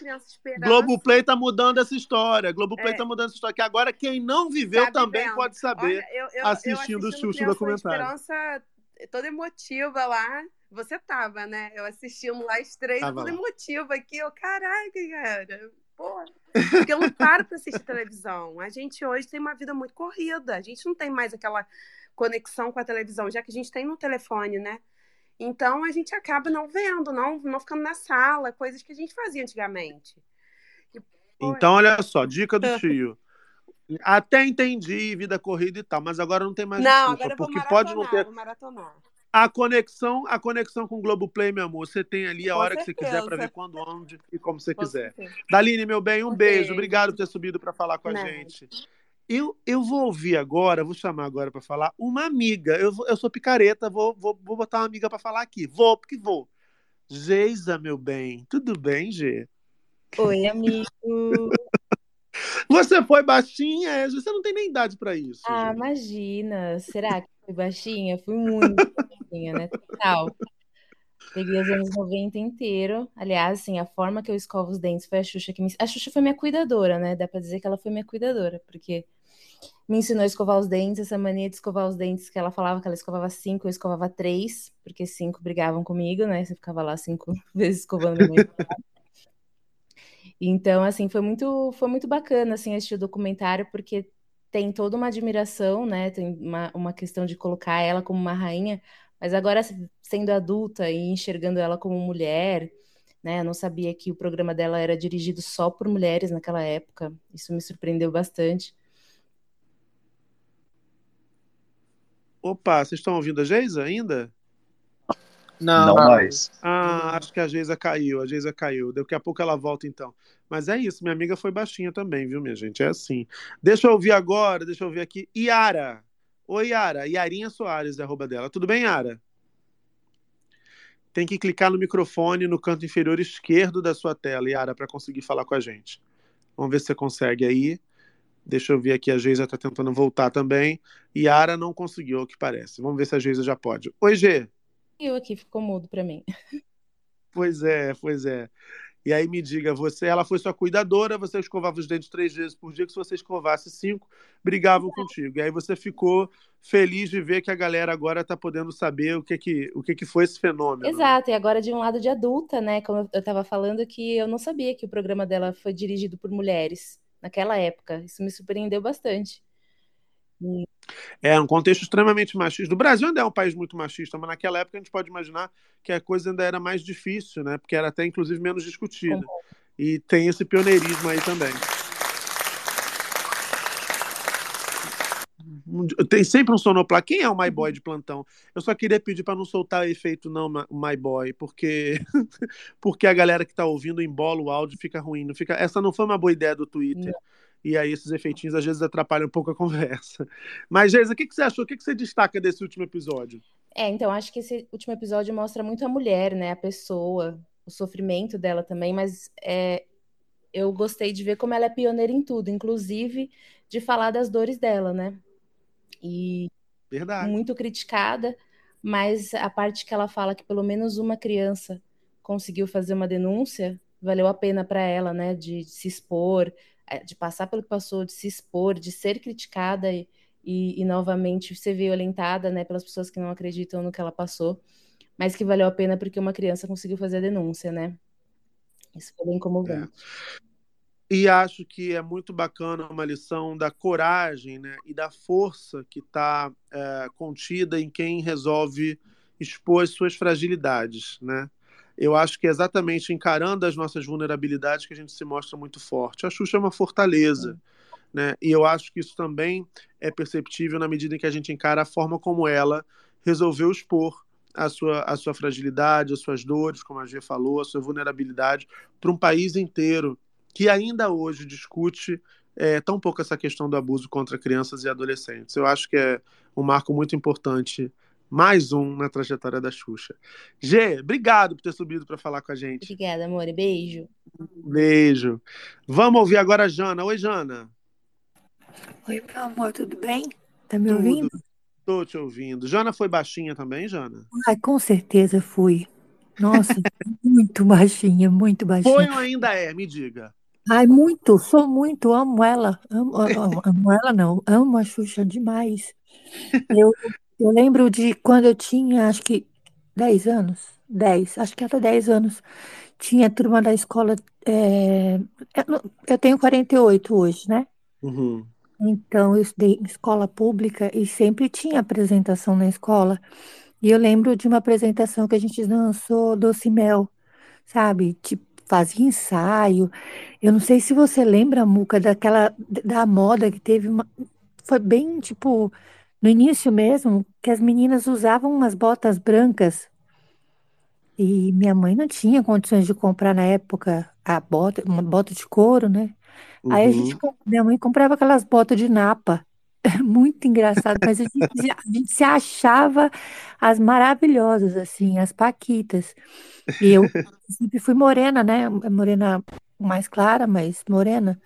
Speaker 3: Globoplay tá mudando essa história. Globoplay
Speaker 8: É.
Speaker 3: tá mudando essa história. Que agora quem não viveu
Speaker 8: Tá
Speaker 3: também
Speaker 8: vivendo.
Speaker 3: pode saber.
Speaker 8: Olha, eu, eu,
Speaker 3: assistindo
Speaker 8: eu
Speaker 3: o Xuxa documentário.
Speaker 8: Esperança toda emotiva lá. Você tava, né? Eu assistindo lá as três,
Speaker 3: Tava
Speaker 8: toda
Speaker 3: lá.
Speaker 8: emotiva aqui. Eu, caraca, cara. Porra. Porque eu não paro pra assistir televisão. A gente hoje tem uma vida muito corrida. A gente não tem mais aquela conexão com a televisão, já que a gente tem no telefone, né? Então a gente acaba não vendo, não, não ficando na sala, coisas que a gente fazia antigamente. E,
Speaker 3: Então, olha só, dica do tio. Até entendi vida corrida e tal, mas agora não tem mais
Speaker 8: não,
Speaker 3: desculpa,
Speaker 8: agora eu vou
Speaker 3: porque
Speaker 8: maratonar,
Speaker 3: pode não ter
Speaker 8: vou maratonar.
Speaker 3: a conexão, a conexão com o Globoplay, meu amor. Você tem ali a
Speaker 8: Com
Speaker 3: hora que você quiser
Speaker 8: certeza.
Speaker 3: para ver quando, onde e como você
Speaker 8: Com
Speaker 3: quiser.
Speaker 8: certeza.
Speaker 3: Daline, meu bem, um beijo.
Speaker 8: beijo.
Speaker 3: Obrigado por ter subido para falar com a
Speaker 8: Nada.
Speaker 3: gente. Eu, eu vou ouvir agora, vou chamar agora para falar uma amiga. Eu, eu sou picareta, vou, vou, vou botar uma amiga para falar aqui. Vou, porque vou. Geisa, meu bem. Tudo bem, Gê?
Speaker 10: Oi, amigo.
Speaker 3: Você foi baixinha, é? Você não tem nem idade para isso.
Speaker 10: Ah,
Speaker 3: Gê.
Speaker 10: imagina. Será que fui baixinha? Fui muito baixinha, né? Total. Peguei os anos 90 inteiro. Aliás, assim, a forma que eu escovo os dentes foi a Xuxa que me... A Xuxa foi minha cuidadora, né? Dá pra dizer que ela foi minha cuidadora, porque me ensinou a escovar os dentes, essa mania de escovar os dentes, que ela falava que ela escovava cinco, eu escovava três, porque cinco brigavam comigo, né? Você ficava lá cinco vezes escovando mãe. Então, assim, foi muito, foi muito bacana, assim, assistir o documentário, porque tem toda uma admiração, né? Tem uma, uma questão de colocar ela como uma rainha, mas agora sendo adulta e enxergando ela como mulher, né? Eu não sabia que o programa dela era dirigido só por mulheres naquela época. Isso me surpreendeu bastante.
Speaker 3: Opa, vocês estão ouvindo a Geisa ainda?
Speaker 5: Não,
Speaker 7: Não mais.
Speaker 3: Ah, acho que a Geisa caiu, a Geisa caiu. Daqui a pouco ela volta então. Mas é isso, minha amiga foi baixinha também, viu, minha gente? É assim. Deixa eu ouvir agora, deixa eu ouvir aqui. Yara. Oi, Yara. Yarinha Soares é arroba dela. Tudo bem, Yara? Tem que clicar no microfone no canto inferior esquerdo da sua tela, Yara, para conseguir falar com a gente. Vamos ver se você consegue aí. Deixa eu ver aqui, a Geisa está tentando voltar também. Yara não conseguiu, ao que parece. Vamos ver se a Geisa já pode. Oi, G.
Speaker 10: Eu aqui ficou mudo pra mim.
Speaker 3: Pois é, pois é. E aí me diga, você, ela foi sua cuidadora, você escovava os dentes três vezes por dia, que se você escovasse cinco, brigavam contigo. E aí você ficou feliz de ver que a galera agora está podendo saber o que que, o que que foi esse fenômeno. né?
Speaker 10: Exato, e agora de um lado de adulta, né? Como eu estava falando, que eu não sabia que o programa dela foi dirigido por mulheres naquela época. Isso me surpreendeu bastante. É,
Speaker 3: é um contexto extremamente machista. O Brasil ainda é um país muito machista, mas naquela época a gente pode imaginar que a coisa ainda era mais difícil, né? Porque era até inclusive menos discutida. E tem esse pioneirismo aí também. Tem sempre um sonoplá. Quem é o My Boy de plantão? Eu só queria pedir para não soltar efeito não My Boy, porque porque a galera que está ouvindo embola o áudio fica ruim, não fica. Essa não foi uma boa ideia do Twitter. Não e aí esses efeitinhos às vezes atrapalham um pouco a conversa. Mas, Geisa, o que, que você achou? O que, que você destaca desse último episódio?
Speaker 10: É, então acho que esse último episódio mostra muito a mulher, né? A pessoa, o sofrimento dela também, mas é, eu gostei de ver como ela é pioneira em tudo, inclusive de falar das dores dela, né? E
Speaker 3: Verdade.
Speaker 10: muito criticada, mas a parte que ela fala que pelo menos uma criança conseguiu fazer uma denúncia, valeu a pena para ela, né? De se expor, de passar pelo que passou, de se expor, de ser criticada e, e, e novamente ser violentada, né? Pelas pessoas que não acreditam no que ela passou, mas que valeu a pena porque uma criança conseguiu fazer a denúncia, né? Isso foi bem comovente.
Speaker 3: E acho que é muito bacana uma lição da coragem né, e da força que está contida em quem resolve expor as suas fragilidades. Né? Eu acho que é exatamente encarando as nossas vulnerabilidades que a gente se mostra muito forte. A Xuxa é uma fortaleza. Né? E eu acho que isso também é perceptível na medida em que a gente encara a forma como ela resolveu expor a sua, a sua fragilidade, as suas dores, como a G falou, a sua vulnerabilidade para um país inteiro que ainda hoje discute é, tão pouco essa questão do abuso contra crianças e adolescentes. Eu acho que é um marco muito importante, mais um na trajetória da Xuxa. G, obrigado por ter subido para falar com a gente.
Speaker 10: Obrigada, amor. Beijo.
Speaker 3: Beijo. Vamos ouvir agora a Jana. Oi, Jana.
Speaker 11: Oi, meu amor, tudo bem? Tá me ouvindo?
Speaker 3: Tô te ouvindo. Jana foi baixinha também, Jana?
Speaker 11: Ai, com certeza fui. Nossa, muito baixinha, muito baixinha.
Speaker 3: Foi ou ainda é? Me diga.
Speaker 11: Ai, muito, sou muito, amo ela. Amo, amo, amo ela, não, amo a Xuxa demais. Eu, eu lembro de quando eu tinha, acho que 10 anos, 10, acho que até 10 anos, tinha turma da escola. é, eu, eu tenho 48 hoje, né?
Speaker 3: Uhum.
Speaker 11: Então, eu estudei em escola pública e sempre tinha apresentação na escola. E eu lembro de uma apresentação que a gente dançou Doce Mel, sabe? Tipo, fazia ensaio. Eu não sei se você lembra, Muca, daquela da moda que teve uma. Foi bem, tipo, no início mesmo, que as meninas usavam umas botas brancas. E minha mãe não tinha condições de comprar na época a bota, uma bota de couro, né? Aí a gente,
Speaker 3: Uhum.
Speaker 11: com- minha mãe comprava aquelas botas de napa. Muito engraçado, mas a gente, a gente se achava as maravilhosas, assim, as paquitas. E eu sempre fui morena, né? Morena mais clara, mas morena.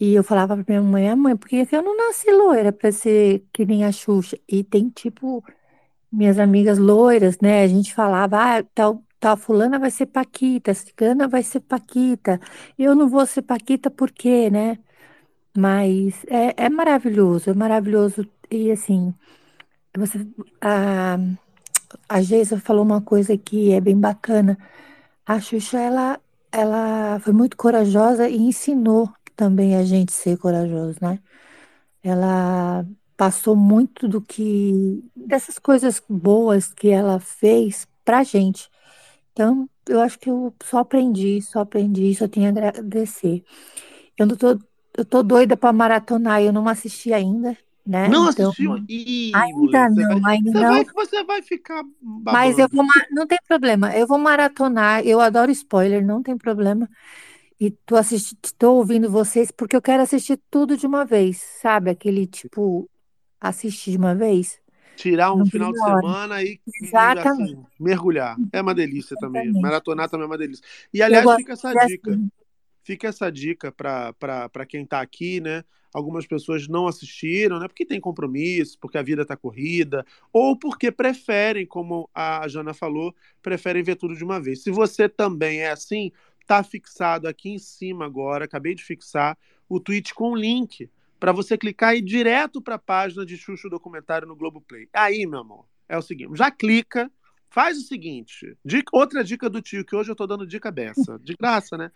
Speaker 11: E eu falava pra minha mãe, ah, mãe, por que eu não nasci loira pra ser que nem a Xuxa? E tem, tipo, minhas amigas loiras, né? A gente falava, ah, tal, tal fulana vai ser Paquita, ciclana vai ser Paquita. Eu não vou ser Paquita por quê, né? Mas é, é maravilhoso, é maravilhoso. E assim, você, a, a Geisa falou uma coisa que é bem bacana. A Xuxa, ela, ela foi muito corajosa e ensinou também a gente ser corajoso, né? Ela passou muito do que, dessas coisas boas que ela fez pra gente. Então, eu acho que eu só aprendi, só aprendi, só tenho a agradecer. Eu não tô, eu tô doida pra maratonar, eu não assisti ainda, né?
Speaker 3: Não
Speaker 11: Então,
Speaker 3: assistiu? Ih,
Speaker 11: ainda
Speaker 3: você
Speaker 11: não,
Speaker 3: vai,
Speaker 11: ainda
Speaker 3: você
Speaker 11: não.
Speaker 3: vai, você vai ficar
Speaker 11: Mas eu
Speaker 3: babando.
Speaker 11: vou, não tem problema, eu vou maratonar, eu adoro spoiler, não tem problema. E tô assistindo, tô ouvindo vocês porque eu quero assistir tudo de uma vez, sabe? Aquele tipo, assistir de uma vez.
Speaker 3: Tirar um
Speaker 11: Não
Speaker 3: final de
Speaker 11: vejo a hora.
Speaker 3: semana e,
Speaker 11: Exatamente,
Speaker 3: assim, mergulhar. É uma delícia também.
Speaker 11: exatamente.
Speaker 3: Maratonar também é uma delícia. E, aliás,
Speaker 11: gosto
Speaker 3: fica essa
Speaker 11: de
Speaker 3: dica.
Speaker 11: assim.
Speaker 3: Fica essa dica para quem está aqui, né? Algumas pessoas não assistiram, né? Porque tem compromisso, porque a vida está corrida, ou porque preferem, como a Jana falou, preferem ver tudo de uma vez. Se você também é assim, tá fixado aqui em cima agora, acabei de fixar o tweet com o link para você clicar e ir direto para a página de Xuxa Documentário no Globoplay. Aí, meu amor, é o seguinte, já clica, faz o seguinte, dica- outra dica do tio, que hoje eu tô dando dica beça, de graça, né?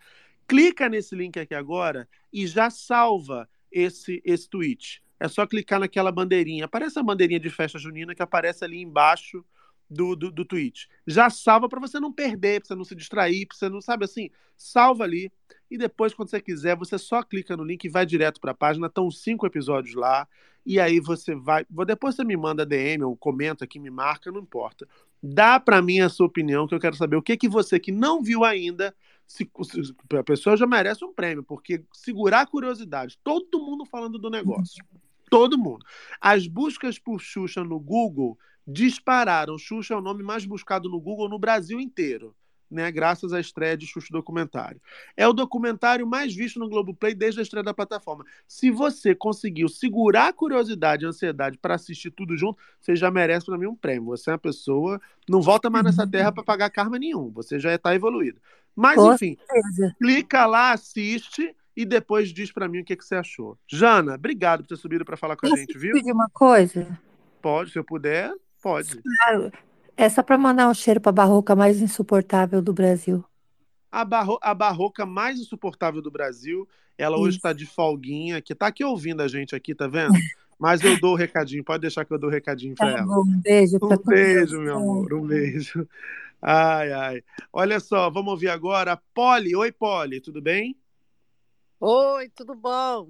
Speaker 3: Clica nesse link aqui agora e já salva esse, esse tweet. É só clicar naquela bandeirinha. Aparece a bandeirinha de festa junina que aparece ali embaixo do, do, do tweet. Já salva para você não perder, para você não se distrair, para você não, sabe assim? Salva ali E depois, quando você quiser, você só clica no link e vai direto para a página. Estão cinco episódios lá. E aí você vai. Depois você me manda DM ou comenta aqui, me marca, não importa. Dá para mim a sua opinião, que eu quero saber o que, que você que não viu ainda. Se, se- a pessoa já merece um prêmio, porque segurar a curiosidade, todo mundo falando do negócio. Todo mundo. As buscas por Xuxa no Google dispararam. Xuxa é o nome mais buscado no Google no Brasil inteiro, né? Graças à estreia de Xuxa Documentário. É o documentário mais visto no Globoplay desde a estreia da plataforma. Se você conseguiu segurar a curiosidade e a ansiedade para assistir tudo junto, você já merece para mim um prêmio. Você é uma pessoa, não volta mais nessa terra para pagar karma nenhum. Você já está evoluído. Mas
Speaker 11: Com
Speaker 3: enfim,
Speaker 11: certeza.
Speaker 3: clica lá, assiste e depois diz para mim o que, que você achou. Jana, obrigado por ter subido para falar com a
Speaker 11: Posso
Speaker 3: gente, viu?
Speaker 11: pedir uma coisa?
Speaker 3: Pode, se eu puder, pode.
Speaker 11: Claro. É só para mandar um cheiro para a barroca mais insuportável do Brasil.
Speaker 3: A, barro a barroca mais insuportável do Brasil, ela hoje
Speaker 11: Isso.
Speaker 3: está de folguinha, que tá aqui ouvindo a gente aqui, tá vendo? Mas eu dou o recadinho, pode deixar que eu dou o recadinho para
Speaker 11: Tá
Speaker 3: ela.
Speaker 11: bom, um beijo
Speaker 3: Um beijo, meu amor, um beijo. Ai, ai. Olha só, vamos ouvir agora a Polly. Oi, Polly, tudo bem?
Speaker 12: Oi, tudo bom?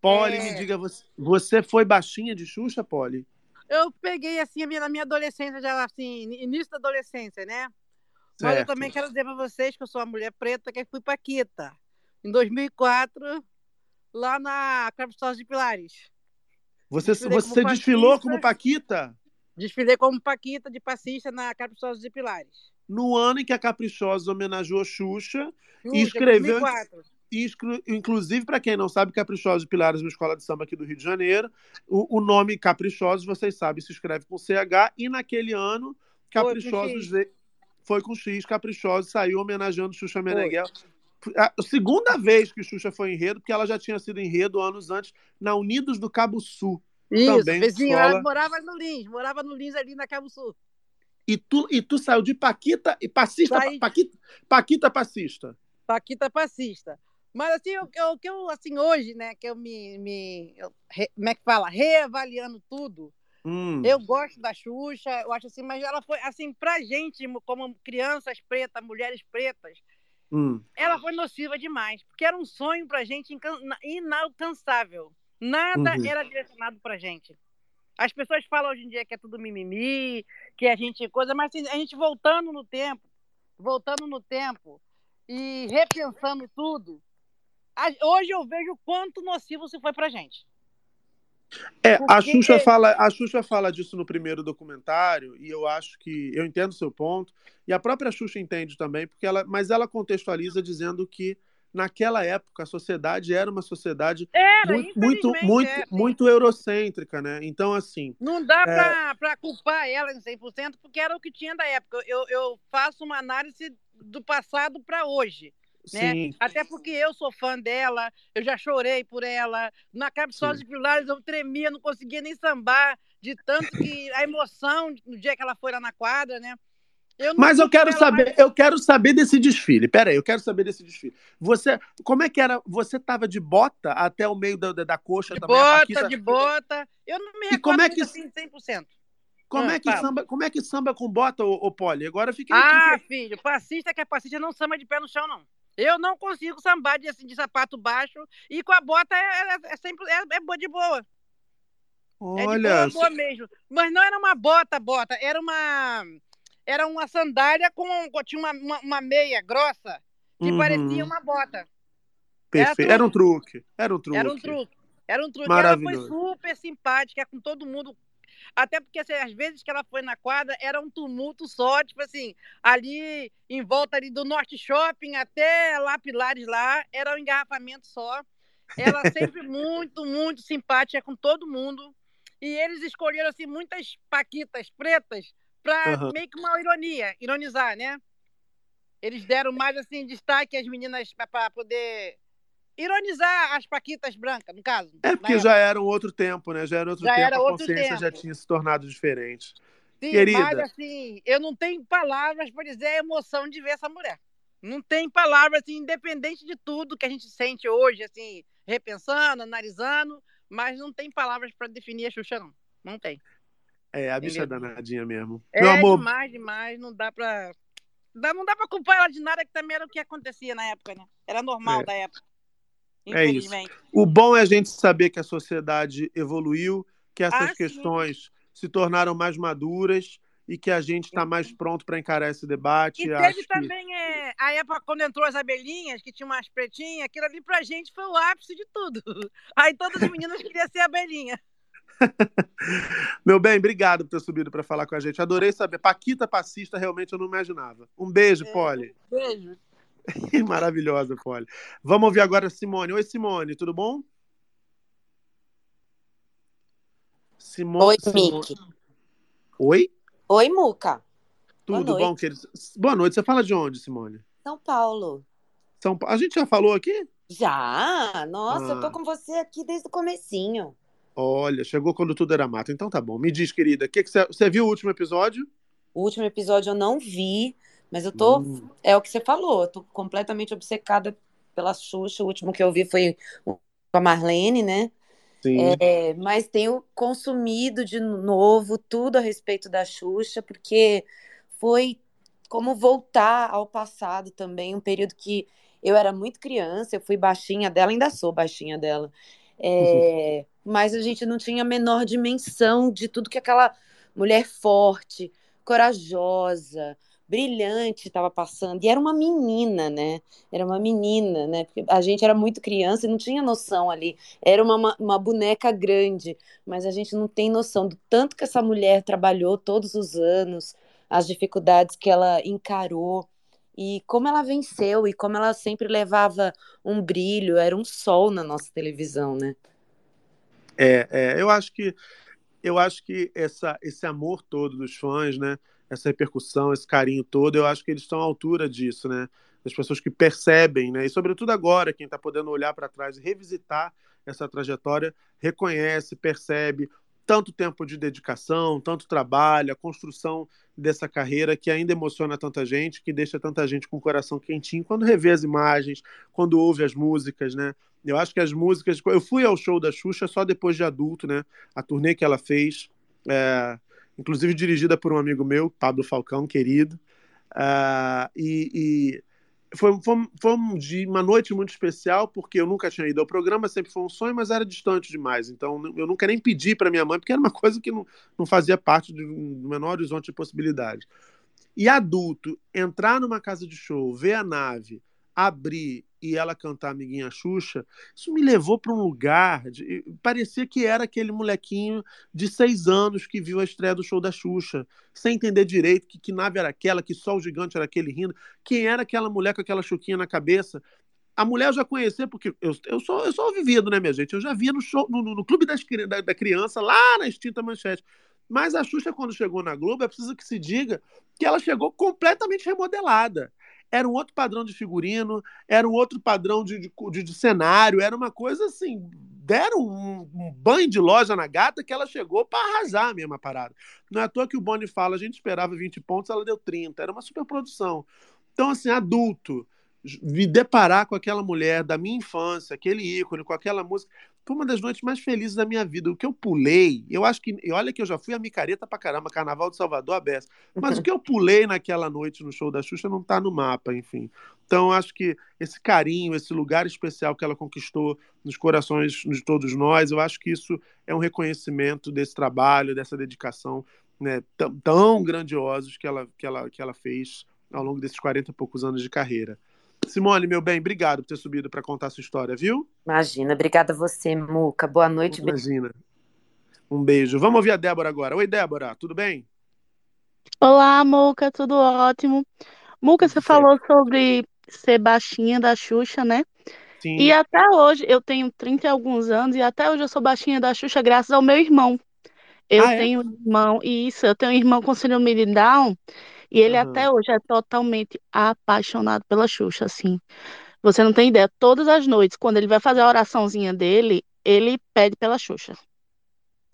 Speaker 3: Polly,
Speaker 12: É.
Speaker 3: me diga, você, você foi baixinha de Xuxa, Polly?
Speaker 12: Eu peguei assim a minha, na minha adolescência, já assim, início da adolescência, né? Mas eu
Speaker 3: Certo.
Speaker 12: também quero dizer para vocês que eu sou uma mulher preta que fui Paquita. Em 2004, lá na Capitol de Pilares.
Speaker 3: Você,
Speaker 12: Desfilei
Speaker 3: você
Speaker 12: como
Speaker 3: desfilou como Paquita
Speaker 12: Desfilei como Paquita de passista na Capitol de Pilares.
Speaker 3: no ano em que a Caprichosa homenageou Xuxa e
Speaker 12: Xuxa,
Speaker 3: escreveu
Speaker 12: 2004.
Speaker 3: Inclusive, para quem não sabe, Caprichosos Pilares é uma escola de samba aqui do Rio de Janeiro. O, o nome Caprichosos, vocês sabem, se escreve com CH. E naquele ano, Caprichosos
Speaker 12: X.
Speaker 3: veio- foi com X, Caprichosos saiu homenageando Xuxa Meneghel. A segunda vez que Xuxa foi enredo, porque ela já tinha sido enredo anos antes na Unidos do Cabo Sul.
Speaker 12: Isso,
Speaker 3: também
Speaker 12: vizinho.
Speaker 3: escola.
Speaker 12: Ela morava no Lins, morava no Lins ali na Cabo Sul.
Speaker 3: E tu, e tu saiu de Paquita e passista,
Speaker 12: Saí.
Speaker 3: Paquita, Paquita passista.
Speaker 12: Paquita passista. Mas assim, o que eu, assim, hoje, né, que eu me, me eu re- como é que fala, reavaliando tudo,
Speaker 3: Hum.
Speaker 12: eu gosto da Xuxa, eu acho assim, mas ela foi, assim, pra gente, como crianças pretas, mulheres pretas,
Speaker 3: Hum.
Speaker 12: ela foi nociva demais, porque era um sonho pra gente inalcançável. Nada
Speaker 3: Uhum.
Speaker 12: era direcionado pra gente. As pessoas falam hoje em dia que é tudo mimimi, que a gente coisa, mas assim, a gente voltando no tempo, voltando no tempo e repensando tudo, hoje eu vejo o quanto nocivo isso foi pra gente.
Speaker 3: É, a Xuxa fala, a Xuxa fala disso no primeiro documentário e eu acho que eu entendo o seu ponto e a própria Xuxa entende também, porque ela, mas ela contextualiza dizendo que naquela época a sociedade era uma sociedade
Speaker 12: Era,
Speaker 3: muito muito muito,
Speaker 12: é,
Speaker 3: muito eurocêntrica, né? Então assim,
Speaker 12: Não dá
Speaker 3: É.
Speaker 12: pra, pra culpar ela em 100%, porque era o que tinha da época. Eu, eu faço uma análise do passado pra hoje. Né?
Speaker 3: sim,
Speaker 12: Até porque eu sou fã dela, eu já chorei por ela. Na Capsule de Pilares eu tremia, não conseguia nem sambar, de tanto que a emoção no dia que ela foi lá na quadra, né? Eu
Speaker 3: Mas eu quero saber,
Speaker 12: mais-
Speaker 3: eu quero saber desse desfile. Pera aí, eu quero saber desse desfile. Você, como é que era? Você tava de bota até o meio da, da, da coxa
Speaker 12: de
Speaker 3: também?
Speaker 12: bota,
Speaker 3: Paquita-
Speaker 12: de bota. Eu não me
Speaker 3: E
Speaker 12: recordo
Speaker 3: como é que-
Speaker 12: assim 100%.
Speaker 3: Como
Speaker 12: Ah,
Speaker 3: é que
Speaker 12: fala.
Speaker 3: samba, como é que samba com bota, ô, ô Poli? Agora fiquei
Speaker 12: Ah, filho, passista que é passista não samba de pé no chão, não. Eu não consigo sambar de, assim, de sapato baixo e com a bota é, é- é sempre é, é boa de boa. É de
Speaker 3: Olha,
Speaker 12: boa, boa mesmo. Mas não era uma bota, bota. Era uma. Era uma sandália com. Tinha uma, uma, uma meia grossa que
Speaker 3: Uhum.
Speaker 12: parecia uma bota.
Speaker 3: perfeito. Era um truque. Era um truque.
Speaker 12: Era um truque. Era um truque. Ela foi super simpática com todo mundo. Até porque assim, às vezes que ela foi na quadra era um tumulto só, tipo assim, ali em volta ali do Norte Shopping até lá Pilares lá, era um engarrafamento só. Ela sempre muito, muito simpática com todo mundo. E eles escolheram assim muitas paquitas pretas para
Speaker 3: Aham.
Speaker 12: meio que uma ironia, ironizar, né? Eles deram mais assim destaque às meninas para poder ironizar as paquitas brancas, no caso.
Speaker 3: É
Speaker 12: na
Speaker 3: porque já era um outro tempo, né? Já era outro
Speaker 12: Já
Speaker 3: tempo,
Speaker 12: era
Speaker 3: a
Speaker 12: outro
Speaker 3: consciência já
Speaker 12: tempo.
Speaker 3: tinha se tornado diferente.
Speaker 12: Sim,
Speaker 3: Querida.
Speaker 12: mas assim, eu não tenho palavras para dizer a emoção de ver essa mulher. Não tem palavras, assim, independente de tudo que a gente sente hoje, assim, repensando, analisando, mas não tem palavras para definir a Xuxa, não. Não tem.
Speaker 3: É, a bicha é
Speaker 12: Entendeu?
Speaker 3: danadinha mesmo.
Speaker 12: É
Speaker 3: Meu amor,
Speaker 12: demais, demais, não dá para dá- não dá pra culpar ela de nada, que também era o que acontecia na época, né? Era normal
Speaker 3: É.
Speaker 12: da época.
Speaker 3: É isso.
Speaker 12: Infelizmente.
Speaker 3: O bom é a gente saber que a sociedade evoluiu, que essas
Speaker 12: Ah, sim.
Speaker 3: questões se tornaram mais maduras e que a gente está mais pronto para encarar esse debate.
Speaker 12: E teve
Speaker 3: que-
Speaker 12: também é, a época quando entrou as abelhinhas, que tinha umas pretinhas, aquilo ali pra gente foi o ápice de tudo. Aí todas as meninas queriam ser abelhinha.
Speaker 3: Meu bem, obrigado por ter subido para falar com a gente. Adorei saber. Paquita passista, realmente eu não imaginava. Um beijo, Polly.
Speaker 12: Beijo.
Speaker 3: Maravilhosa, Polly. Vamos ouvir agora a Simone. Oi, Simone, tudo bom? Simone.
Speaker 13: Oi,
Speaker 3: Simone-
Speaker 13: Mickey.
Speaker 3: Oi?
Speaker 13: Oi, Muca.
Speaker 3: Tudo bom, querido? Boa noite. Você fala de onde, Simone?
Speaker 13: São Paulo.
Speaker 3: São Pa- A gente já falou aqui?
Speaker 13: Já? Nossa, eu tô
Speaker 3: Ah.
Speaker 13: com você aqui desde o comecinho.
Speaker 3: Olha, chegou quando tudo era mato. Então tá bom. Me diz, querida, que que você... você viu o último episódio?
Speaker 13: O último episódio eu não vi, mas eu tô.
Speaker 3: Hum.
Speaker 13: É o que você falou, eu tô completamente obcecada pela Xuxa. O último que eu vi foi com a Marlene, né?
Speaker 3: Sim.
Speaker 13: É, mas tenho consumido de novo tudo a respeito da Xuxa, porque foi como voltar ao passado também, um período que eu era muito criança, eu fui baixinha dela, ainda sou baixinha dela. É, mas a gente não tinha a menor dimensão de tudo que aquela mulher forte, corajosa, brilhante estava passando. E era uma menina, né? Era uma menina, né? Porque a gente era muito criança e não tinha noção ali. Era uma, uma, boneca grande, mas a gente não tem noção do tanto que essa mulher trabalhou todos os anos, as dificuldades que ela encarou. E como ela venceu, e como ela sempre levava um brilho, era um sol na nossa televisão, né?
Speaker 3: É, é, eu acho que eu acho que essa, esse amor todo dos fãs, né? Essa repercussão, esse carinho todo, eu acho que eles estão à altura disso, né? Das pessoas que percebem, né? E sobretudo agora, quem está podendo olhar para trás e revisitar essa trajetória, reconhece, percebe tanto tempo de dedicação, tanto trabalho, a construção dessa carreira que ainda emociona tanta gente, que deixa tanta gente com o coração quentinho quando revê as imagens, quando ouve as músicas, né? Eu acho que as músicas. Eu fui ao show da Xuxa só depois de adulto, né? A turnê que ela fez, é, inclusive dirigida por um amigo meu, Pablo Falcão, querido. Ah, e e foi, foi, foi um uma noite muito especial, porque eu nunca tinha ido ao programa, sempre foi um sonho, mas era distante demais. Então eu nunca nem pedi para minha mãe, porque era uma coisa que não, não fazia parte do menor horizonte de possibilidade. E adulto, entrar numa casa de show, ver a nave, abrir e ela cantar Amiguinha Xuxa, isso me levou para um lugar. De, parecia que era aquele molequinho de seis anos que viu a estreia do show da Xuxa, sem entender direito que, que nave era aquela, que sol gigante era aquele rindo, quem era aquela mulher com aquela chuquinha na cabeça. A mulher eu já conhecia, porque eu, eu, sou, eu sou vivido, né, minha gente? Eu já via no, show, no, no- Clube das, da, da Criança, lá na extinta manchete. Mas a Xuxa, quando chegou na Globo, é preciso que se diga que ela chegou completamente remodelada. Era um outro padrão de figurino, era um outro padrão de, de, de- cenário, era uma coisa assim. Deram um, um banho de loja na gata que ela chegou para arrasar a mesma parada. Não é à toa que o Boni fala, a gente esperava 20 pontos, ela deu 30. Era uma superprodução. Então, assim, adulto, me deparar com aquela mulher da minha infância, aquele ícone, com aquela música, foi uma das noites mais felizes da minha vida. O que eu pulei, eu acho que. Olha que eu já fui a micareta pra caramba, Carnaval de Salvador, a beça. Mas o que eu pulei naquela noite no show da Xuxa não tá no mapa, enfim. Então, acho que esse carinho, esse lugar especial que ela conquistou nos corações de todos nós, eu acho que isso é um reconhecimento desse trabalho, dessa dedicação né, tão, tão grandiosos que ela, que, ela, que ela fez ao longo desses 40 e poucos anos de carreira. Simone, meu bem, obrigado por ter subido para contar sua história, viu?
Speaker 13: Imagina, obrigada a você, Muca. Boa noite.
Speaker 3: Imagina. Um beijo. Vamos ouvir a Débora agora. Oi, Débora, tudo bem?
Speaker 14: Olá, Muca, tudo ótimo. Muca, você falou sobre ser baixinha da Xuxa, né?
Speaker 3: Sim.
Speaker 14: E até hoje, eu tenho 30 e alguns anos, e até hoje eu sou baixinha da Xuxa graças ao meu irmão. Eu
Speaker 3: Ah, é?
Speaker 14: tenho um irmão, isso, eu tenho um irmão com síndrome de Down, e ele
Speaker 3: Aham.
Speaker 14: até hoje é totalmente apaixonado pela Xuxa, assim. Você não tem ideia, todas as noites, quando ele vai fazer a oraçãozinha dele, ele pede pela Xuxa.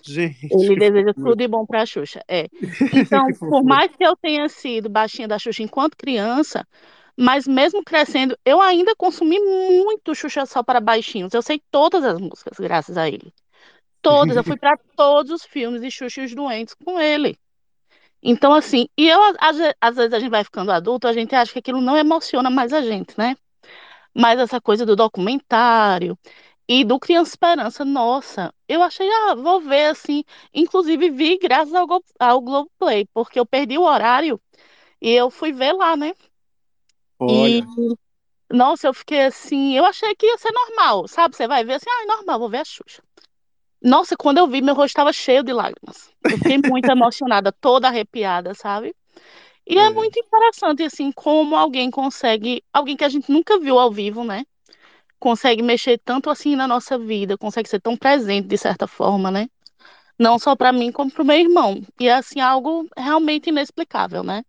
Speaker 3: Gente.
Speaker 14: Ele deseja tudo de bom para a Xuxa. É. Então, por mais que eu tenha sido baixinha da Xuxa enquanto criança, mas mesmo crescendo, eu ainda consumi muito Xuxa só para baixinhos. Eu sei todas as músicas, graças a ele. Todas. Eu fui para todos os filmes de Xuxa e os Doentes com ele. Então, assim, e eu, às, às vezes a gente vai ficando adulto, a gente acha que aquilo não emociona mais a gente, né? Mas essa coisa do documentário e do Criança Esperança, nossa, eu achei, ah, vou ver, assim, inclusive vi graças ao, ao Globoplay, porque eu perdi o horário e eu fui ver lá, né? E,
Speaker 3: Olha,
Speaker 14: nossa, eu fiquei assim, eu achei que ia ser normal, sabe? Você vai ver assim, ah, é normal, vou ver a Xuxa. Nossa, quando eu vi, meu rosto estava cheio de lágrimas. Eu fiquei muito emocionada, toda arrepiada, sabe? E é
Speaker 3: é,
Speaker 14: muito interessante, assim, como alguém consegue, alguém que a gente nunca viu ao vivo, né? Consegue mexer tanto assim na nossa vida, consegue ser tão presente de certa forma, né? Não só para mim, como para o meu irmão. E é, assim, algo realmente inexplicável, né?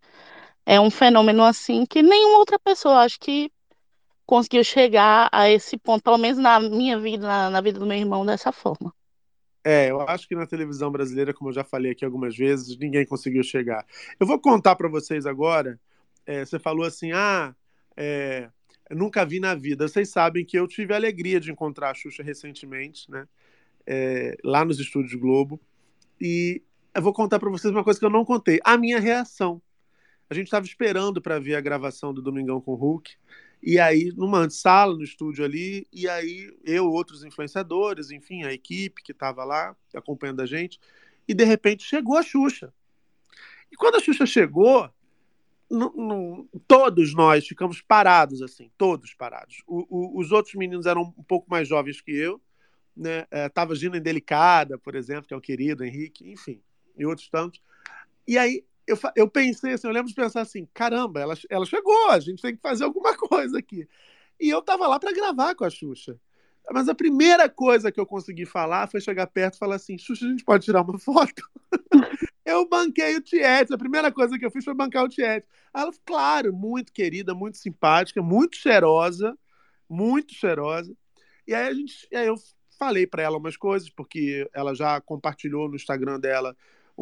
Speaker 14: É um fenômeno, assim, que nenhuma outra pessoa, acho que conseguiu chegar a esse ponto, pelo menos na minha vida, na, na vida do meu irmão, dessa forma.
Speaker 3: É, eu acho que na televisão brasileira, como eu já falei aqui algumas vezes, ninguém conseguiu chegar. Eu vou contar para vocês agora. é, você falou assim, ah, é, nunca vi na vida. Vocês sabem que eu tive a alegria de encontrar a Xuxa recentemente, né? é, lá nos estúdios Globo. E eu vou contar para vocês uma coisa que eu não contei: a minha reação. A gente estava esperando para ver a gravação do Domingão com o Hulk. E aí, numa antessala, no estúdio ali, e aí eu, outros influenciadores, enfim, a equipe que estava lá acompanhando a gente, e de repente chegou a Xuxa. E quando a Xuxa chegou, todos nós ficamos parados, assim, todos parados. O- o- os outros meninos eram um pouco mais jovens que eu, né? É, tava Gina Indelicada, por exemplo, que é o querido Henrique, enfim, e outros tantos. E aí eu, eu pensei assim, eu lembro de pensar assim, caramba, ela, ela chegou, a gente tem que fazer alguma coisa aqui. E eu tava lá para gravar com a Xuxa. Mas a primeira coisa que eu consegui falar foi chegar perto e falar assim, Xuxa, a gente pode tirar uma foto? Eu banquei o Tiete. A primeira coisa que eu fiz foi bancar o Tiete. Ela, claro, muito querida, muito simpática, muito cheirosa, muito cheirosa. E aí a gente, aí eu falei para ela umas coisas, porque ela já compartilhou no Instagram dela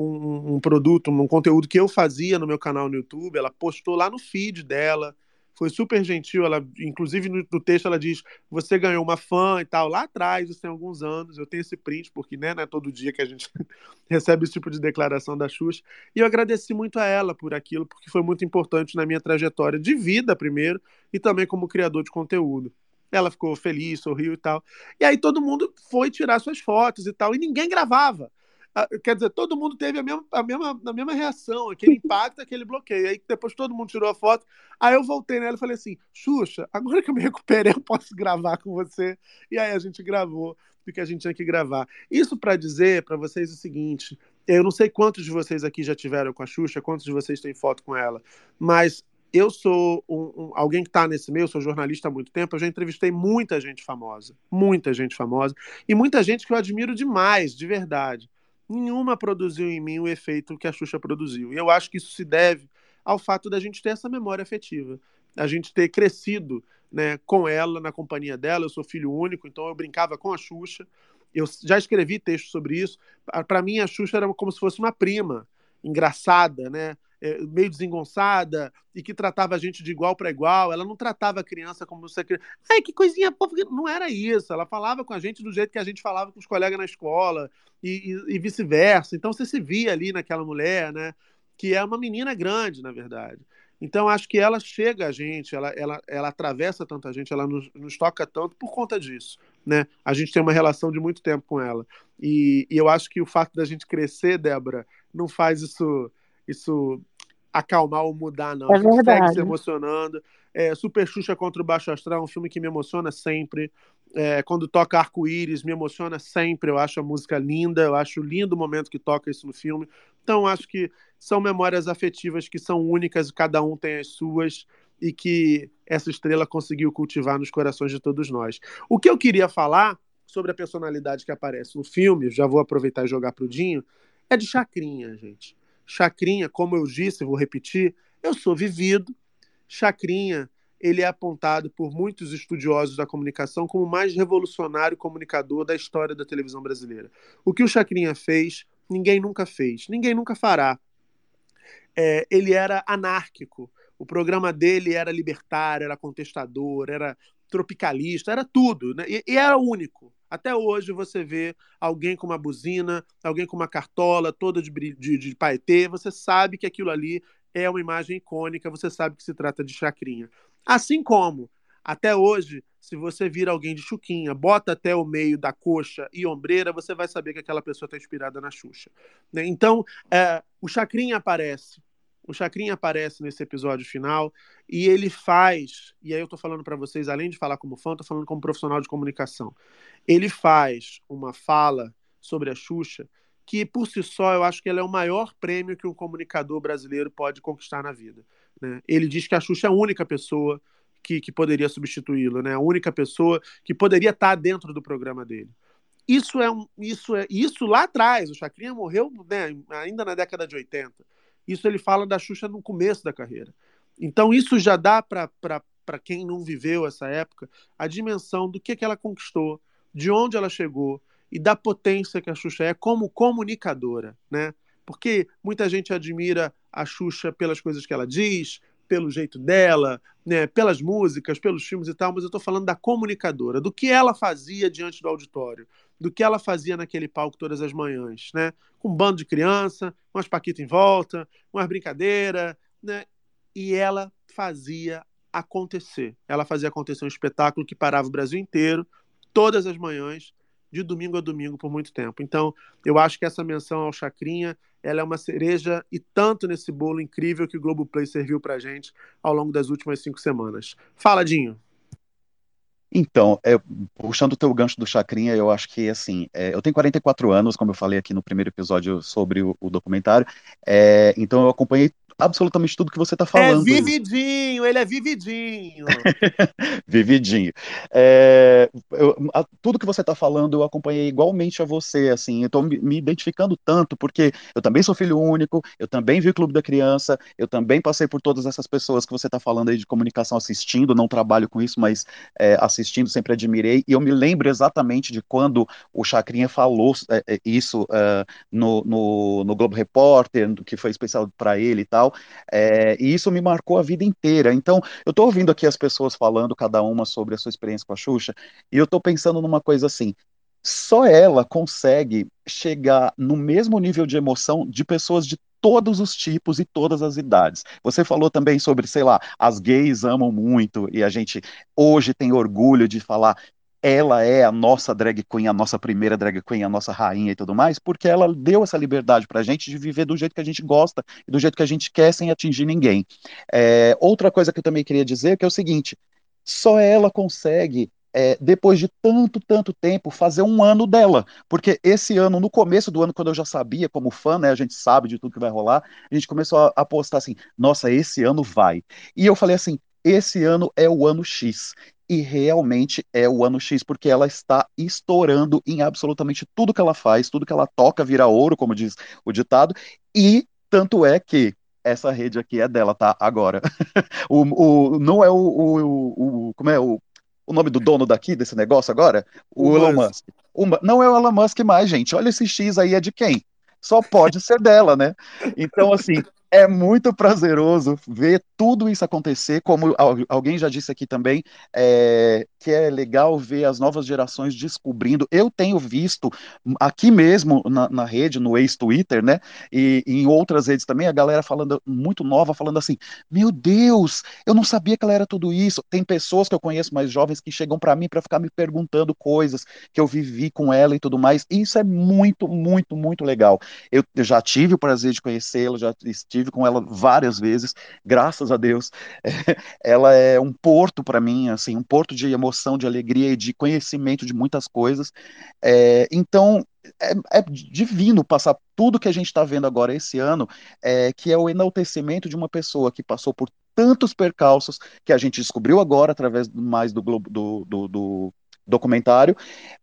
Speaker 3: um, um- produto, um conteúdo que eu fazia no meu canal no YouTube. Ela postou lá no feed dela. Foi super gentil. Ela, inclusive, no, no texto ela diz: você ganhou uma fã e tal. Lá atrás, isso tem alguns anos. Eu tenho esse print, porque né, não é todo dia que a gente recebe esse tipo de declaração da Xuxa. E eu agradeci muito a ela por aquilo, porque foi muito importante na minha trajetória de vida, primeiro, e também como criador de conteúdo. Ela ficou feliz, sorriu e tal. E aí todo mundo foi tirar suas fotos e tal, e ninguém gravava. Ah, Quer dizer, todo mundo teve a mesma, a mesma, a mesma reação, aquele impacto, aquele bloqueio. Aí depois todo mundo tirou a foto. Aí eu voltei nela e falei assim: Xuxa, agora que eu me recuperei, eu posso gravar com você. E aí a gente gravou o que a gente tinha que gravar. Isso para dizer para vocês o seguinte: eu não sei quantos de vocês aqui já tiveram com a Xuxa, quantos de vocês têm foto com ela, mas eu sou um- um- alguém que está nesse meio, sou jornalista há muito tempo, eu já entrevistei muita gente famosa, muita gente famosa, e muita gente que eu admiro demais, de verdade. Nenhuma produziu em mim o efeito que a Xuxa produziu. E eu acho que isso se deve ao fato da gente ter essa memória afetiva, a gente ter crescido né, com ela, na companhia dela. Eu sou filho único, então eu brincava com a Xuxa. Eu já escrevi textos sobre isso. Para mim, a Xuxa era como se fosse uma prima, engraçada, né? É, meio desengonçada e que tratava a gente de igual para igual. Ela não tratava a criança como você. Ai, que coisinha fofa. Não era isso. Ela falava com a gente do jeito que a gente falava com os colegas na escola e, e- e vice-versa. Então você se via ali naquela mulher, né? Que é uma menina grande, na verdade. Então acho que ela chega a gente, ela, ela, ela atravessa tanta gente, ela nos, nos toca tanto por conta disso, né? A gente tem uma relação de muito tempo com ela. E, e eu acho que o fato da gente crescer, Débora, não faz isso, isso acalmar ou mudar, não.
Speaker 14: É
Speaker 3: a gente segue se emocionando. É, Super Xuxa contra o Baixo Astral é um filme que me emociona sempre. É, quando toca Arco-Íris, me emociona sempre. Eu acho a música linda, eu acho lindo o momento que toca isso no filme. Então, acho que são memórias afetivas que são únicas, cada um tem as suas, e que essa estrela conseguiu cultivar nos corações de todos nós. O que eu queria falar sobre a personalidade que aparece no filme, já vou aproveitar e jogar pro Dinho, é de Chacrinha, gente. Chacrinha, como eu disse, vou repetir, eu sou vivido. Chacrinha, ele é apontado por muitos estudiosos da comunicação como o mais revolucionário comunicador da história da televisão brasileira. O que o Chacrinha fez, ninguém nunca fez, ninguém nunca fará. É, ele era anárquico. O programa dele era libertário, era contestador, era tropicalista, era tudo. Né? E, e era único. Até hoje você vê alguém com uma buzina, alguém com uma cartola toda de, de, de paetê, você sabe que aquilo ali é uma imagem icônica, você sabe que se trata de chacrinha. Assim como, até hoje, se você vir alguém de chuquinha, bota até o meio da coxa e ombreira, você vai saber que aquela pessoa está inspirada na Xuxa. né? Então, é, o chacrinha aparece. O Chacrinha aparece nesse episódio final e ele faz, e aí eu tô falando para vocês, além de falar como fã, tô falando como profissional de comunicação. Ele faz uma fala sobre a Xuxa que, por si só, eu acho que ela é o maior prêmio que um comunicador brasileiro pode conquistar na vida. né? Ele diz que a Xuxa é a única pessoa que, que poderia substituí-lo, né? a única pessoa que poderia estar dentro do programa dele. Isso é um, isso é isso lá atrás. O Chacrinha morreu né, ainda na década de 80. Isso ele fala da Xuxa no começo da carreira. Então isso já dá para quem não viveu essa época a dimensão do que, que ela conquistou, de onde ela chegou e da potência que a Xuxa é como comunicadora, né? Porque muita gente admira a Xuxa pelas coisas que ela diz, pelo jeito dela, né, pelas músicas, pelos filmes e tal, mas eu estou falando da comunicadora, do que ela fazia diante do auditório, do que ela fazia naquele palco todas as manhãs, né? Com um bando de criança, umas paquitas em volta, umas brincadeiras, né? E ela fazia acontecer. Ela fazia acontecer um espetáculo que parava o Brasil inteiro, todas as manhãs, de domingo a domingo por muito tempo. Então, eu acho que essa menção ao Chacrinha, ela é uma cereja e tanto nesse bolo incrível que o Globoplay serviu pra gente ao longo das últimas cinco semanas. Fala, Dinho.
Speaker 7: Então, é, puxando o teu gancho do Chacrinha, eu acho que, assim, é, eu tenho 44 anos, como eu falei aqui no primeiro episódio sobre o, o documentário, é, então eu acompanhei absolutamente tudo que você está
Speaker 3: É
Speaker 7: falando.
Speaker 3: vividinho, ele é vividinho.
Speaker 7: Vividinho. É, eu- a- tudo que você está falando eu acompanhei igualmente a você, assim, eu estou me, me identificando tanto, porque eu também sou filho único, eu também vi o Clube da Criança, eu também passei por todas essas pessoas que você está falando aí de comunicação assistindo, não trabalho com isso, mas é, assistindo sempre admirei, e eu me lembro exatamente de quando o Chacrinha falou é, é, isso é, no, no, no Globo Repórter, que foi especial para ele e tal, é, e isso me marcou a vida inteira. Então, eu tô ouvindo aqui as pessoas falando, cada uma sobre a sua experiência com a Xuxa, e eu tô pensando numa coisa assim. Só ela consegue chegar no mesmo nível de emoção de pessoas de todos os tipos e todas as idades. Você falou também sobre, sei lá, as gays amam muito e a gente hoje tem orgulho de falar ela é a nossa drag queen, a nossa primeira drag queen, a nossa rainha e tudo mais, porque ela deu essa liberdade pra gente de viver do jeito que a gente gosta e do jeito que a gente quer sem atingir ninguém. É, outra coisa que eu também queria dizer que é o seguinte: só ela consegue. é, depois de tanto, tanto tempo, fazer um ano dela. Porque esse ano, no começo do ano, quando eu já sabia, como fã, né, a gente sabe de tudo que vai rolar, a gente começou a apostar assim: nossa, esse ano vai. E eu falei assim: esse ano é o ano X. E realmente é o ano X, porque ela está estourando em absolutamente tudo que ela faz, tudo que ela toca vira ouro, como diz o ditado, e tanto é que essa rede aqui é dela, tá? Agora. O, o, não é o, o, o- Como é o, o nome do dono daqui, desse negócio agora? O,
Speaker 3: O
Speaker 7: Elon
Speaker 3: Musk.
Speaker 7: Musk. Não é o Elon Musk mais, gente. Olha esse X aí, é de quem? Só pode ser dela, né? Então, assim, é muito prazeroso ver tudo isso acontecer, como al- alguém já disse aqui também, é, que é legal ver as novas gerações descobrindo. Eu tenho visto aqui mesmo na, na rede, no ex-Twitter, né? E, e em outras redes também, a galera falando, muito nova, falando assim: Meu Deus, eu não sabia que ela era tudo isso. Tem pessoas que eu conheço mais jovens que chegam para mim para ficar me perguntando coisas que eu vivi com ela e tudo mais. E isso é muito, muito, muito legal. Eu, eu já tive o prazer de conhecê-la, já estive com ela várias vezes, graças a Deus. ela é um porto para mim, assim, um porto de emoção, de alegria e de conhecimento de muitas coisas. É, então, é, é divino passar tudo que a gente está vendo agora esse ano, é, que é o enaltecimento de uma pessoa que passou por tantos percalços que a gente descobriu agora através mais do, do, do, do documentário,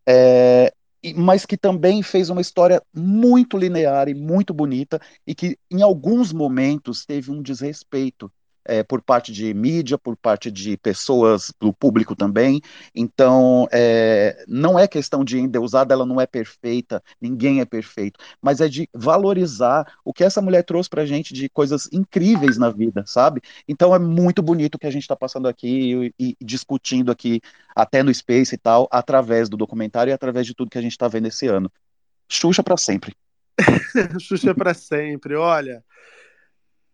Speaker 7: é, mas que também fez uma história muito linear e muito bonita e que em alguns momentos teve um desrespeito é, por parte de mídia, por parte de pessoas, do público também. Então, é, não é questão de endeusada, ela não é perfeita, ninguém é perfeito, mas é de valorizar o que essa mulher trouxe pra gente de coisas incríveis na vida, sabe? Então é muito bonito o que a gente está passando aqui e, e discutindo aqui, até no Space e tal, através do documentário e através de tudo que a gente está vendo esse ano. Xuxa para sempre.
Speaker 3: Xuxa para sempre. Olha,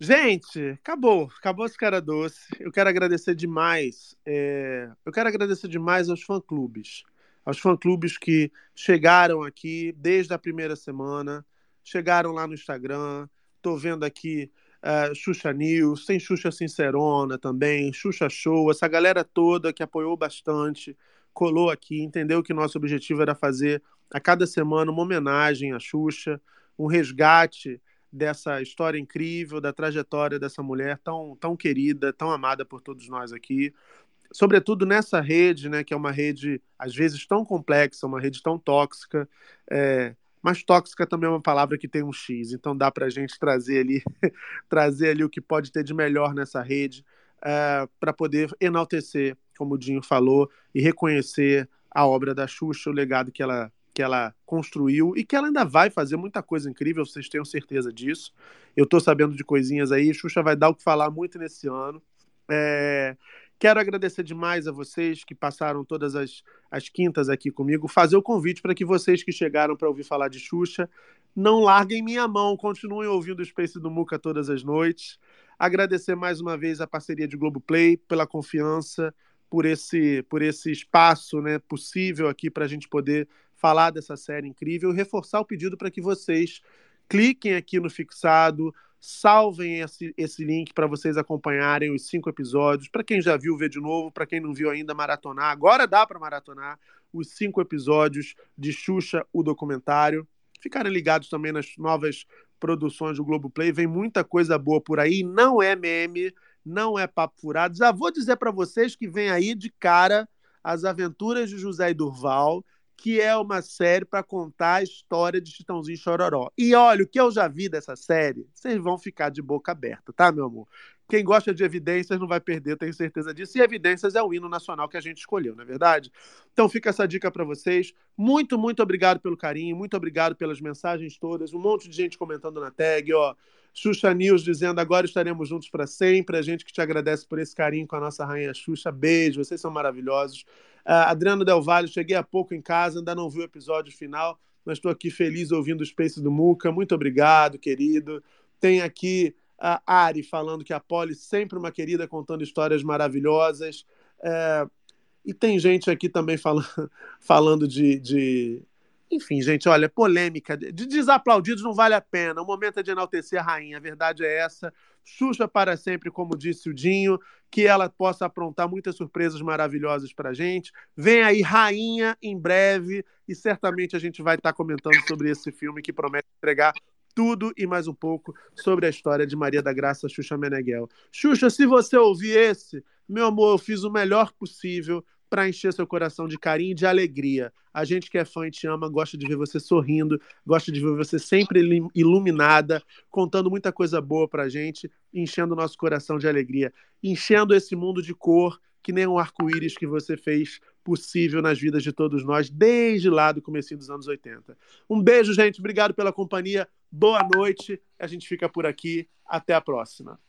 Speaker 3: gente, acabou, acabou esse cara doce. Eu quero agradecer demais. é, Eu quero agradecer demais aos fã-clubes, aos fã-clubes que chegaram aqui desde a primeira semana, chegaram lá no Instagram. Tô vendo aqui uh, Xuxa News, tem Xuxa Sincerona também, Xuxa Show, essa galera toda que apoiou bastante, colou aqui, entendeu que nosso objetivo era fazer a cada semana uma homenagem à Xuxa, um resgate dessa história incrível, da trajetória dessa mulher tão, tão querida, tão amada por todos nós aqui. Sobretudo nessa rede, né, que é uma rede às vezes tão complexa, uma rede tão tóxica, é, mas tóxica também é uma palavra que tem um X, então dá para a gente trazer ali, trazer ali o que pode ter de melhor nessa rede, uh, para poder enaltecer, como o Dinho falou, e reconhecer a obra da Xuxa, o legado que ela, que ela construiu e que ela ainda vai fazer muita coisa incrível, vocês tenham certeza disso. Eu estou sabendo de coisinhas aí, Xuxa vai dar o que falar muito nesse ano. É, Quero agradecer demais a vocês que passaram todas as, as quintas aqui comigo. Fazer o convite para que vocês que chegaram para ouvir falar de Xuxa não larguem minha mão, continuem ouvindo o Space do Muca todas as noites. Agradecer mais uma vez a parceria de Globoplay pela confiança, por esse, por esse espaço né, possível aqui para a gente poder falar dessa série incrível. Reforçar o pedido para que vocês cliquem aqui no fixado, salvem esse, esse link para vocês acompanharem os cinco episódios. Para quem já viu, vê de novo. Para quem não viu ainda, maratonar. Agora dá para maratonar os cinco episódios de Xuxa, o documentário. Ficarem ligados também nas novas produções do Globoplay. Vem muita coisa boa por aí. Não é meme, não é papo furado. Já vou dizer para vocês que vem aí de cara as aventuras de José e Durval que é uma série para contar a história de Chitãozinho e Chororó. E olha, o que eu já vi dessa série, vocês vão ficar de boca aberta, tá, meu amor? Quem gosta de evidências não vai perder, tenho certeza disso. E evidências é o hino nacional que a gente escolheu, não é verdade? Então fica essa dica para vocês. Muito, muito obrigado pelo carinho, muito obrigado pelas mensagens todas. Um monte de gente comentando na tag, ó. Xuxa News dizendo agora estaremos juntos para sempre. A gente que te agradece por esse carinho com a nossa rainha Xuxa. Beijo, vocês são maravilhosos. Uh, Adriano Del Valle, cheguei há pouco em casa, ainda não vi o episódio final, mas estou aqui feliz ouvindo o Space do Muca. Muito obrigado, querido. Tem aqui a Ari falando que a Polly sempre uma querida, contando histórias maravilhosas. É, e tem gente aqui também falando, falando de, de, Enfim, gente, olha, polêmica. De desaplaudidos não vale a pena. O momento é de enaltecer a rainha, a verdade é essa. Xuxa para sempre, como disse o Dinho, que ela possa aprontar muitas surpresas maravilhosas para gente. Vem aí Rainha em breve e certamente a gente vai estar comentando sobre esse filme que promete entregar tudo e mais um pouco sobre a história de Maria da Graça Xuxa Meneghel. Xuxa, se você ouvir esse, meu amor, eu fiz o melhor possível para encher seu coração de carinho e de alegria. A gente que é fã e te ama, gosta de ver você sorrindo, gosta de ver você sempre iluminada, contando muita coisa boa pra gente, enchendo o nosso coração de alegria, enchendo esse mundo de cor que nem um arco-íris que você fez possível nas vidas de todos nós desde lá do começo dos anos 80. Um beijo, gente, obrigado pela companhia. Boa noite. A gente fica por aqui. Até a próxima.